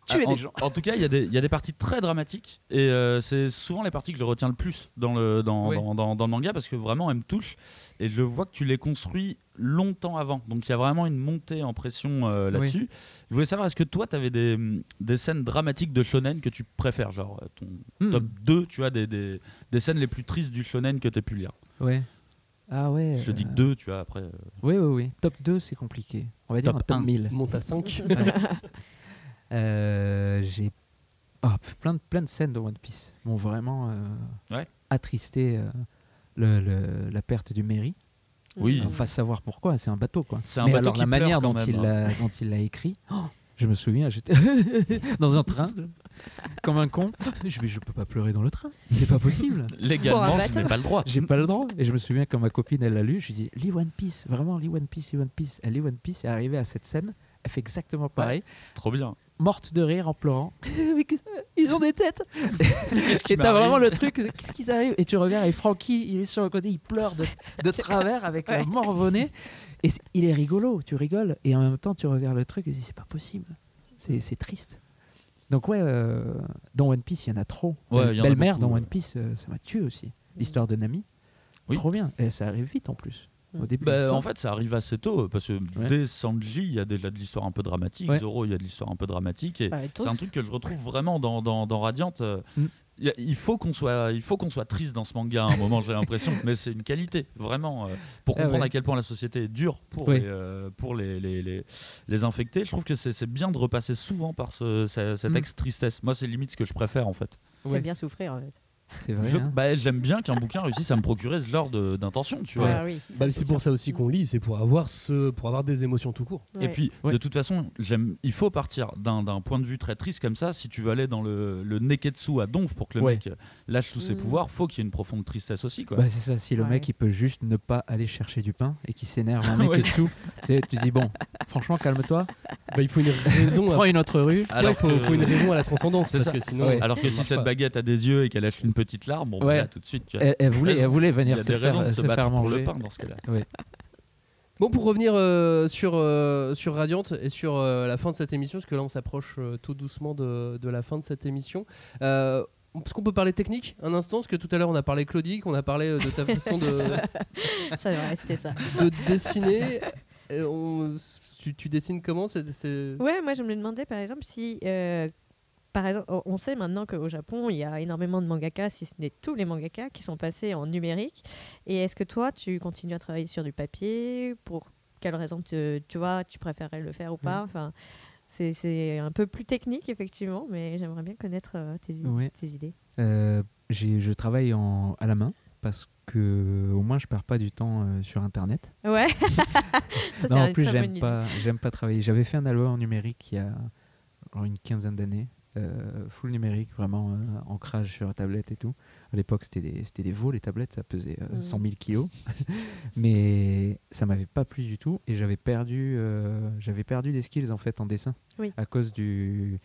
tuer en, des gens. en tout cas, il y, a des- il y a des parties très dramatiques et euh, c'est souvent les parties que je retiens le plus dans le, dans, Oui. dans, dans- dans le manga parce que vraiment elles me touchent et je vois que tu les construis longtemps avant. Donc il y a vraiment une montée en pression euh, là-dessus. Je voulais savoir, est-ce que toi, tu avais des, des scènes dramatiques de shonen que tu préfères Genre euh, ton Hmm. top 2, tu vois, des, des, des scènes les plus tristes du shonen que tu as pu lire? Ouais. Ah ouais. Je te dis euh, 2, tu vois, après. euh, Oui, oui, oui. Top 2, c'est compliqué. On va dire Top un top 1. 1000. Monte à 5. Euh, j'ai ah, plein, de, plein de scènes de One Piece m'ont vraiment euh, Ouais. attristé euh, le- le- la perte du Mary. Oui. Hmm. Enfin, savoir pourquoi, c'est un bateau quoi. C'est un Mais bateau alors qui la pleure manière quand dont même, il hein. l'a dont il l'a écrit, oh, je me souviens, j'étais dans un train comme un con. Je me je peux pas pleurer dans le train, c'est pas possible. Légalement, je n'ai pas le droit. J'ai pas le droit. Et je me souviens quand ma copine elle l'a lu, je lui dis lis One Piece, vraiment lis One Piece, lis One Piece. Elle lit One Piece et arrivée à cette scène, elle fait exactement pareil. Trop bien. Morte de rire en pleurant. Mais qu'est-ce- ils ont des têtes Et t'as vraiment le truc, qu'est-ce qui t'arrive Et tu regardes, et Francky, il est sur le côté, il pleure de, de travers avec la Ouais. morvonnée. Et il est rigolo, tu rigoles. Et en même temps, tu regardes le truc et tu dis, c'est pas possible. C'est c'est triste. Donc ouais, euh, dans One Piece, il y en a trop. Ouais, Belle-mère dans. One Piece, euh, ça m'a tué aussi. L'histoire de Nami, Oui. trop bien. Et ça arrive vite en plus. Au début de Bah, en fait, ça arrive assez tôt parce que Ouais. dès Sanji, il y a de l'histoire un peu dramatique. Ouais. Zoro, il y a de l'histoire un peu dramatique. Et Bah, c'est un truc que je retrouve vraiment dans, dans, dans Radiant. euh, Mm. il faut qu'on soit, il faut qu'on soit triste dans ce manga à un moment, j'ai l'impression, mais c'est une qualité vraiment euh, pour Ah comprendre ouais. à quel point la société est dure pour Oui. les, euh, pour les, les, les, les infectés. Je trouve que c'est c'est bien de repasser souvent par ce, ce- cet Mm. ex tristesse. Moi, c'est limite ce que je préfère en fait. Ouais. Bien souffrir en fait. C'est vrai. Je- hein. bah, J'aime bien qu'un bouquin réussisse à me procurer ce genre de- d'intention, tu vois. Ouais, oui, Bah, c'est pour ça aussi qu'on lit, c'est pour avoir ce, pour avoir des émotions tout court. Et Ouais. puis, Ouais. de toute façon, j'aime, il faut partir d'un, d'un point de vue très triste comme ça. Si tu veux aller dans le, le neketsu à donf pour que le Ouais. mec lâche tous ses Mm. pouvoirs, faut qu'il y ait une profonde tristesse aussi. Quoi. Bah, c'est ça, si le Ouais. mec il peut juste ne pas aller chercher du pain et qu'il s'énerve un Ouais. mec dessous, tu tu dis bon, franchement calme-toi, Bah, il faut une raison. à... prends une autre rue. Ouais, il faut, que- faut une raison à la transcendance C'est parce ça. que sinon. Ouais. Alors que si cette baguette a des yeux et qu'elle lâche une petite larme, bon, bah, Ouais. là, tout de suite, tu. Elle, elle voulait, elle voulait il y venir a se des faire, raisons de se, se battre faire pour le manger. pain dans ce cas-là. Bon, pour revenir euh, sur, euh, sur Radiant et sur euh, la fin de cette émission, parce que là on s'approche euh, tout doucement de, de la fin de cette émission. Euh, est-ce qu'on peut parler technique un instant? Parce que tout à l'heure on a parlé Claudie, qu'on a parlé euh, de ta façon de, Ça va rester ça. de dessiner. Et on- tu, tu dessines comment c'est, c'est- Ouais, moi je me demandais par exemple si euh, par exemple, on- sait maintenant qu'au Japon, il y a énormément de mangaka, si ce n'est tous les mangaka, qui sont passés en numérique. Et est-ce que toi, tu continues à travailler sur du papier? Pour quelle raison tu, tu vois, tu préférerais le faire ou pas? Enfin, c'est, c'est un peu plus technique, effectivement, mais j'aimerais bien connaître euh, tes, Ouais. tes idées. Euh, j'ai- je travaille en, à la main parce que au moins je perds pas du temps euh, sur internet. Ouais. Ça, c'est non, en plus j'aime pas, j'aime pas travailler. J'avais fait un album en numérique il y a une quinzaine d'années, euh, full numérique, vraiment euh, ancrage sur tablette et tout. À l'époque c'était des, c'était des veaux les tablettes, ça pesait euh, Mhm. 100 000 kilos, mais ça m'avait pas plu du tout et j'avais perdu, euh, j'avais perdu des skills en fait en dessin Oui. à cause du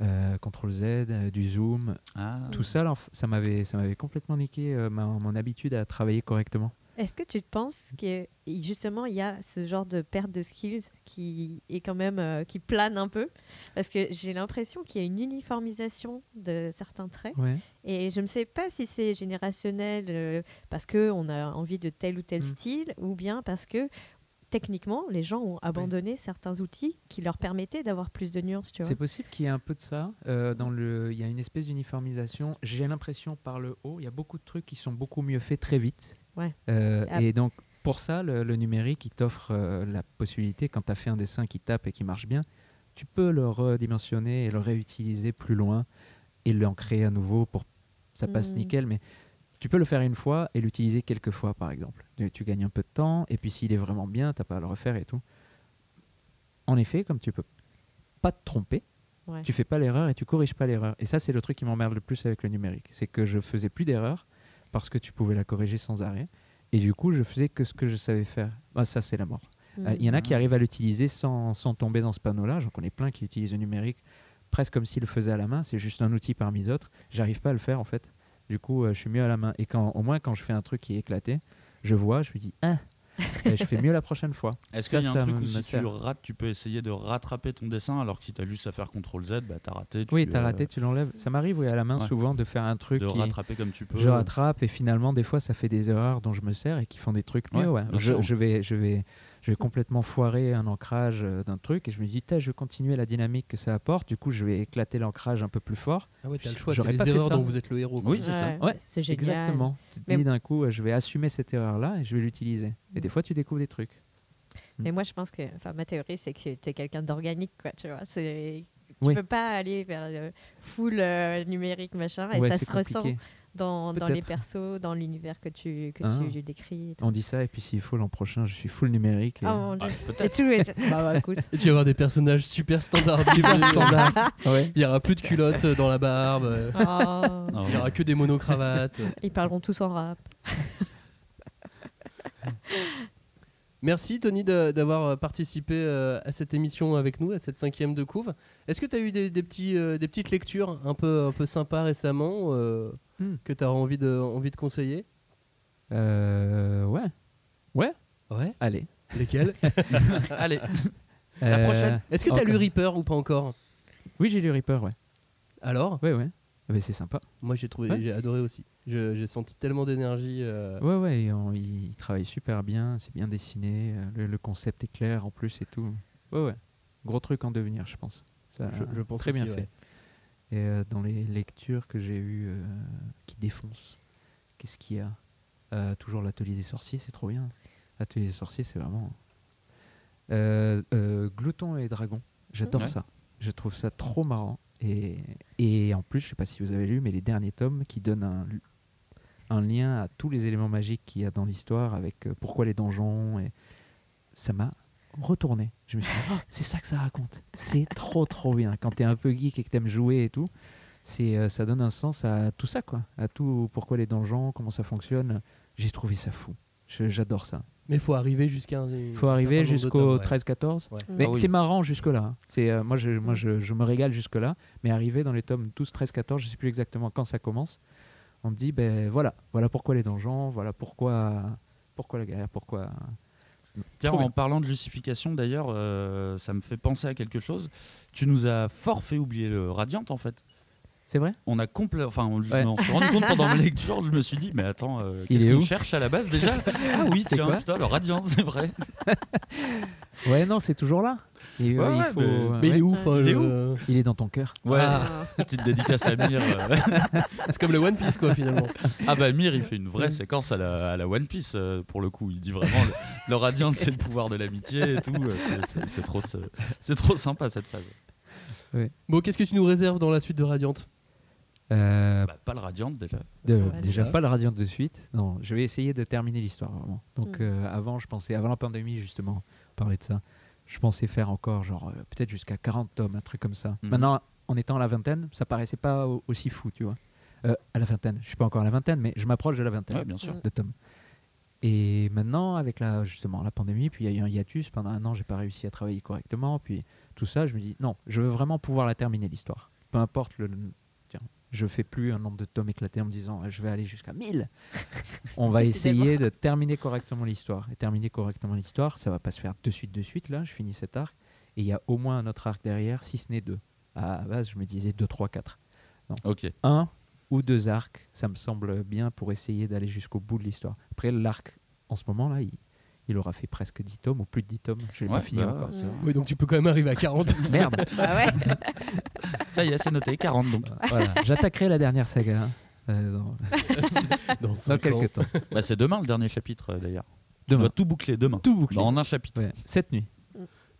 euh, CTRL Z, euh, du zoom, Ah. tout ça, là, ça m'avait, ça m'avait complètement niqué euh, ma- mon habitude à travailler correctement. Est-ce que tu penses que justement il y a ce genre de perte de skills qui est quand même euh, qui plane un peu? Parce que j'ai l'impression qu'il y a une uniformisation de certains traits Ouais. et je ne sais pas si c'est générationnel euh, parce que on a envie de tel ou tel Mm. style ou bien parce que techniquement les gens ont abandonné certains outils qui leur permettaient d'avoir plus de nuances C'est possible qu'il y ait un peu de ça. euh, dans le, il y a une espèce d'uniformisation. J'ai l'impression par le haut, il y a beaucoup de trucs qui sont beaucoup mieux faits très vite. Ouais. Euh, Ah. Et donc pour ça, le, le numérique, il t'offre euh, la possibilité, quand tu as fait un dessin qui tape et qui marche bien, tu peux le redimensionner et le réutiliser plus loin et l'en créer à nouveau pour ça passe Mm. nickel. Mais tu peux le faire une fois et l'utiliser quelques fois, par exemple. Tu, tu gagnes un peu de temps, et puis s'il est vraiment bien, t'as pas à le refaire et tout. En effet, comme tu peux pas te tromper, Ouais. tu fais pas l'erreur et tu corriges pas l'erreur. Et ça, c'est le truc qui m'emmerde le plus avec le numérique. C'est que je faisais plus d'erreurs parce que tu pouvais la corriger sans arrêt. Et du coup, je faisais que ce que je savais faire. Ah, ça, c'est la mort. Euh, Il y en a qui arrivent à l'utiliser sans, sans tomber dans ce panneau-là. J'en connais plein qui utilisent le numérique presque comme s'ils le faisaient à la main. C'est juste un outil parmi d'autres. J'arrive pas à le faire en fait. Du coup, euh, je suis mieux à la main. Et quand, au moins, quand je fais un truc qui est éclaté, je vois, je me dis, ah, Et je fais mieux la prochaine fois. Est-ce qu'il y a un truc où si tu rates, tu peux essayer de rattraper ton dessin alors que si tu as juste à faire CTRL Z, bah, t'as raté. tu, Oui, t'as euh, raté, tu l'enlèves. Ça m'arrive, oui, à la main Ouais. souvent de faire un truc De qui rattraper comme tu peux. je rattrape et finalement des fois ça fait des erreurs dont je me sers et qui font des trucs mieux. Ouais, je vais, je vais, je vais complètement foirer un ancrage euh, d'un truc et je me dis, je vais continuer la dynamique que ça apporte. Du coup, je vais éclater l'ancrage un peu plus fort. Ah ouais, t'as le choix, c'est J'aurais les pas fait erreurs dont vous êtes le héros. quoi. Oui, c'est ça. Ouais, c'est génial. Exactement. Tu te dis d'un coup, euh, je vais assumer cette erreur-là et je vais l'utiliser. Et des fois, tu découvres des trucs. Mais moi, je pense que, enfin, ma théorie, c'est que tu es quelqu'un d'organique, quoi, tu vois. C'est, tu Oui. peux pas aller vers le full euh, numérique, machin, et Ouais, ça se ressent. Dans, dans les persos, dans l'univers que tu, que Ah. tu décris. et tout. On dit ça et puis s'il faut l'an prochain, je suis full numérique. et- Ah, mon Dieu. peut-être. Et tout bah, bah, écoute. Et tu vas avoir des personnages super standardisés. Super standard. Ouais. Il y aura plus de culottes dans la barbe. euh, Oh, Il y aura que des monocravates. ils parleront tous en rap. Merci Tony d'avoir euh, participé euh, à cette émission avec nous, à cette cinquième de couve. Est-ce que tu as eu des, des petits, euh, des petites lectures un peu, un peu sympas récemment euh, Hmm. que tu as envie de, envie de conseiller? Euh, ouais. Ouais. Ouais. Allez. Lesquelles Allez, La prochaine. Est-ce que tu as lu. Reaper ou pas encore? Oui, j'ai lu Reaper, ouais. Alors? Ouais, ouais. Ah, mais c'est sympa. Moi j'ai trouvé, Ouais. j'ai adoré aussi. J'ai senti tellement d'énergie. euh, Ouais, ouais, on- il, il travaille super bien, c'est bien dessiné, euh, le, le concept est clair en plus et tout. Ouais, ouais. Gros truc en devenir, je pense. Ça, Je- je pense très bien fait. Et euh, dans les lectures que j'ai eues euh, qui défoncent, qu'est-ce qu'il y a? Euh, Toujours l'atelier des sorciers, c'est trop bien. L'atelier des sorciers, c'est vraiment. Glouton et Dragon, j'adore Ouais. ça. Je trouve ça trop marrant. Et, et en plus, je sais pas si vous avez lu, mais les derniers tomes qui donnent un, un lien à tous les éléments magiques qu'il y a dans l'histoire avec euh, pourquoi les donjons. Et ça m'a retourné. Je me suis dit, Oh, c'est ça que ça raconte. C'est trop, trop bien. Quand tu es un peu geek et que tu aimes jouer et tout, c'est, euh, ça donne un sens à tout ça, quoi. À tout pourquoi les donjons, comment ça fonctionne. J'ai trouvé ça fou. Je- j'adore ça. Mais il faut arriver jusqu'à. un- Il faut arriver jusqu'au tomes, ouais. 13-14. Ouais. Mais Ah oui. c'est marrant jusque-là. hein. C'est, euh, moi, je, moi je, je me régale jusque-là. Mais arriver dans les tomes 12, 13, 14, je sais plus exactement quand ça commence, on me dit, ben voilà, voilà pourquoi les donjons, voilà pourquoi, pourquoi la guerre, pourquoi... Tiens, en parlant de lucification, d'ailleurs, euh, ça me fait penser à quelque chose. Tu nous as fort fait oublier le Radiant, en fait. C'est vrai? On a complè- enfin, on, Ouais. on s'est rendu compte pendant ma lecture, je me suis dit, mais attends, euh, qu'est-ce est qu'on cherche à la base déjà? Ah oui, C'est tiens, putain, le Radiant, c'est vrai. Ouais, non, c'est toujours là. Et, Ouais, euh, il ouais, faut, mais- euh, Mais il est ouais, où enfin, Il est je- où? Il est dans ton cœur. Ouais, Ah. petite dédicace à Mir. euh. C'est comme le One Piece, quoi, finalement. Ah bah Mir, il fait une vraie séquence à la, à la One Piece pour le coup. Il dit vraiment le, le radiant, c'est le pouvoir de l'amitié et tout. c'est- trop, trop sympa cette phase. Bon, qu'est-ce que tu nous réserves dans la suite de Radiante? Euh, Bah, pas le radiant déjà. de- Ouais, déjà pas le radiant de suite. Non, je vais essayer de terminer l'histoire vraiment. Donc Mm. euh, avant, je pensais avant la pandémie justement, parler de ça. Je pensais faire encore genre euh, peut-être jusqu'à 40 tomes, un truc comme ça. Mhm. Maintenant, en étant à la vingtaine, ça paraissait pas au- aussi fou, tu vois. Euh, à la vingtaine, je suis pas encore à la vingtaine, mais je m'approche de la vingtaine Ouais, bien sûr. de tomes. Et maintenant, avec la, justement la pandémie, puis il y a eu un hiatus. Pendant un an, j'ai pas réussi à travailler correctement. Puis tout ça, je me dis non, je veux vraiment pouvoir la terminer l'histoire. Peu importe le. Je fais plus un nombre de tomes éclatés en me disant je vais aller jusqu'à 1000. On va essayer de terminer correctement l'histoire. Et terminer correctement l'histoire, ça va pas se faire de suite, de suite. Là, je finis cet arc. Et il y a au moins un autre arc derrière, si ce n'est deux. À la base, je me disais 2, 3, 4 Ok. un ou deux arcs, ça me semble bien pour essayer d'aller jusqu'au bout de l'histoire. Après, l'arc, en ce moment-là, il, il aura fait presque 10 tomes, ou plus de 10 tomes. Je l'ai Ouais, pas fini bah, encore. Oui, donc tu peux quand même arriver à 40. Merde Bah ouais. Ça y est, c'est noté, 40 donc. Voilà, J'attaquerai la dernière saga hein, euh, dans, Dans dans 5 ans. quelques temps. Bah, c'est demain le dernier chapitre euh, d'ailleurs. Tu Demain. dois tout boucler demain. Tout bouclé. Bah, en un chapitre. Ouais, Cette nuit.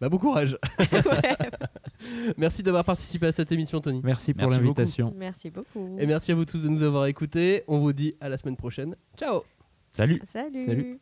Bah, bon courage. Ouais. Merci d'avoir participé à cette émission, Tony. Merci pour l'invitation. Merci beaucoup. Et merci à vous tous de nous avoir écoutés. On vous dit à la semaine prochaine. Ciao Salut Salut. Salut.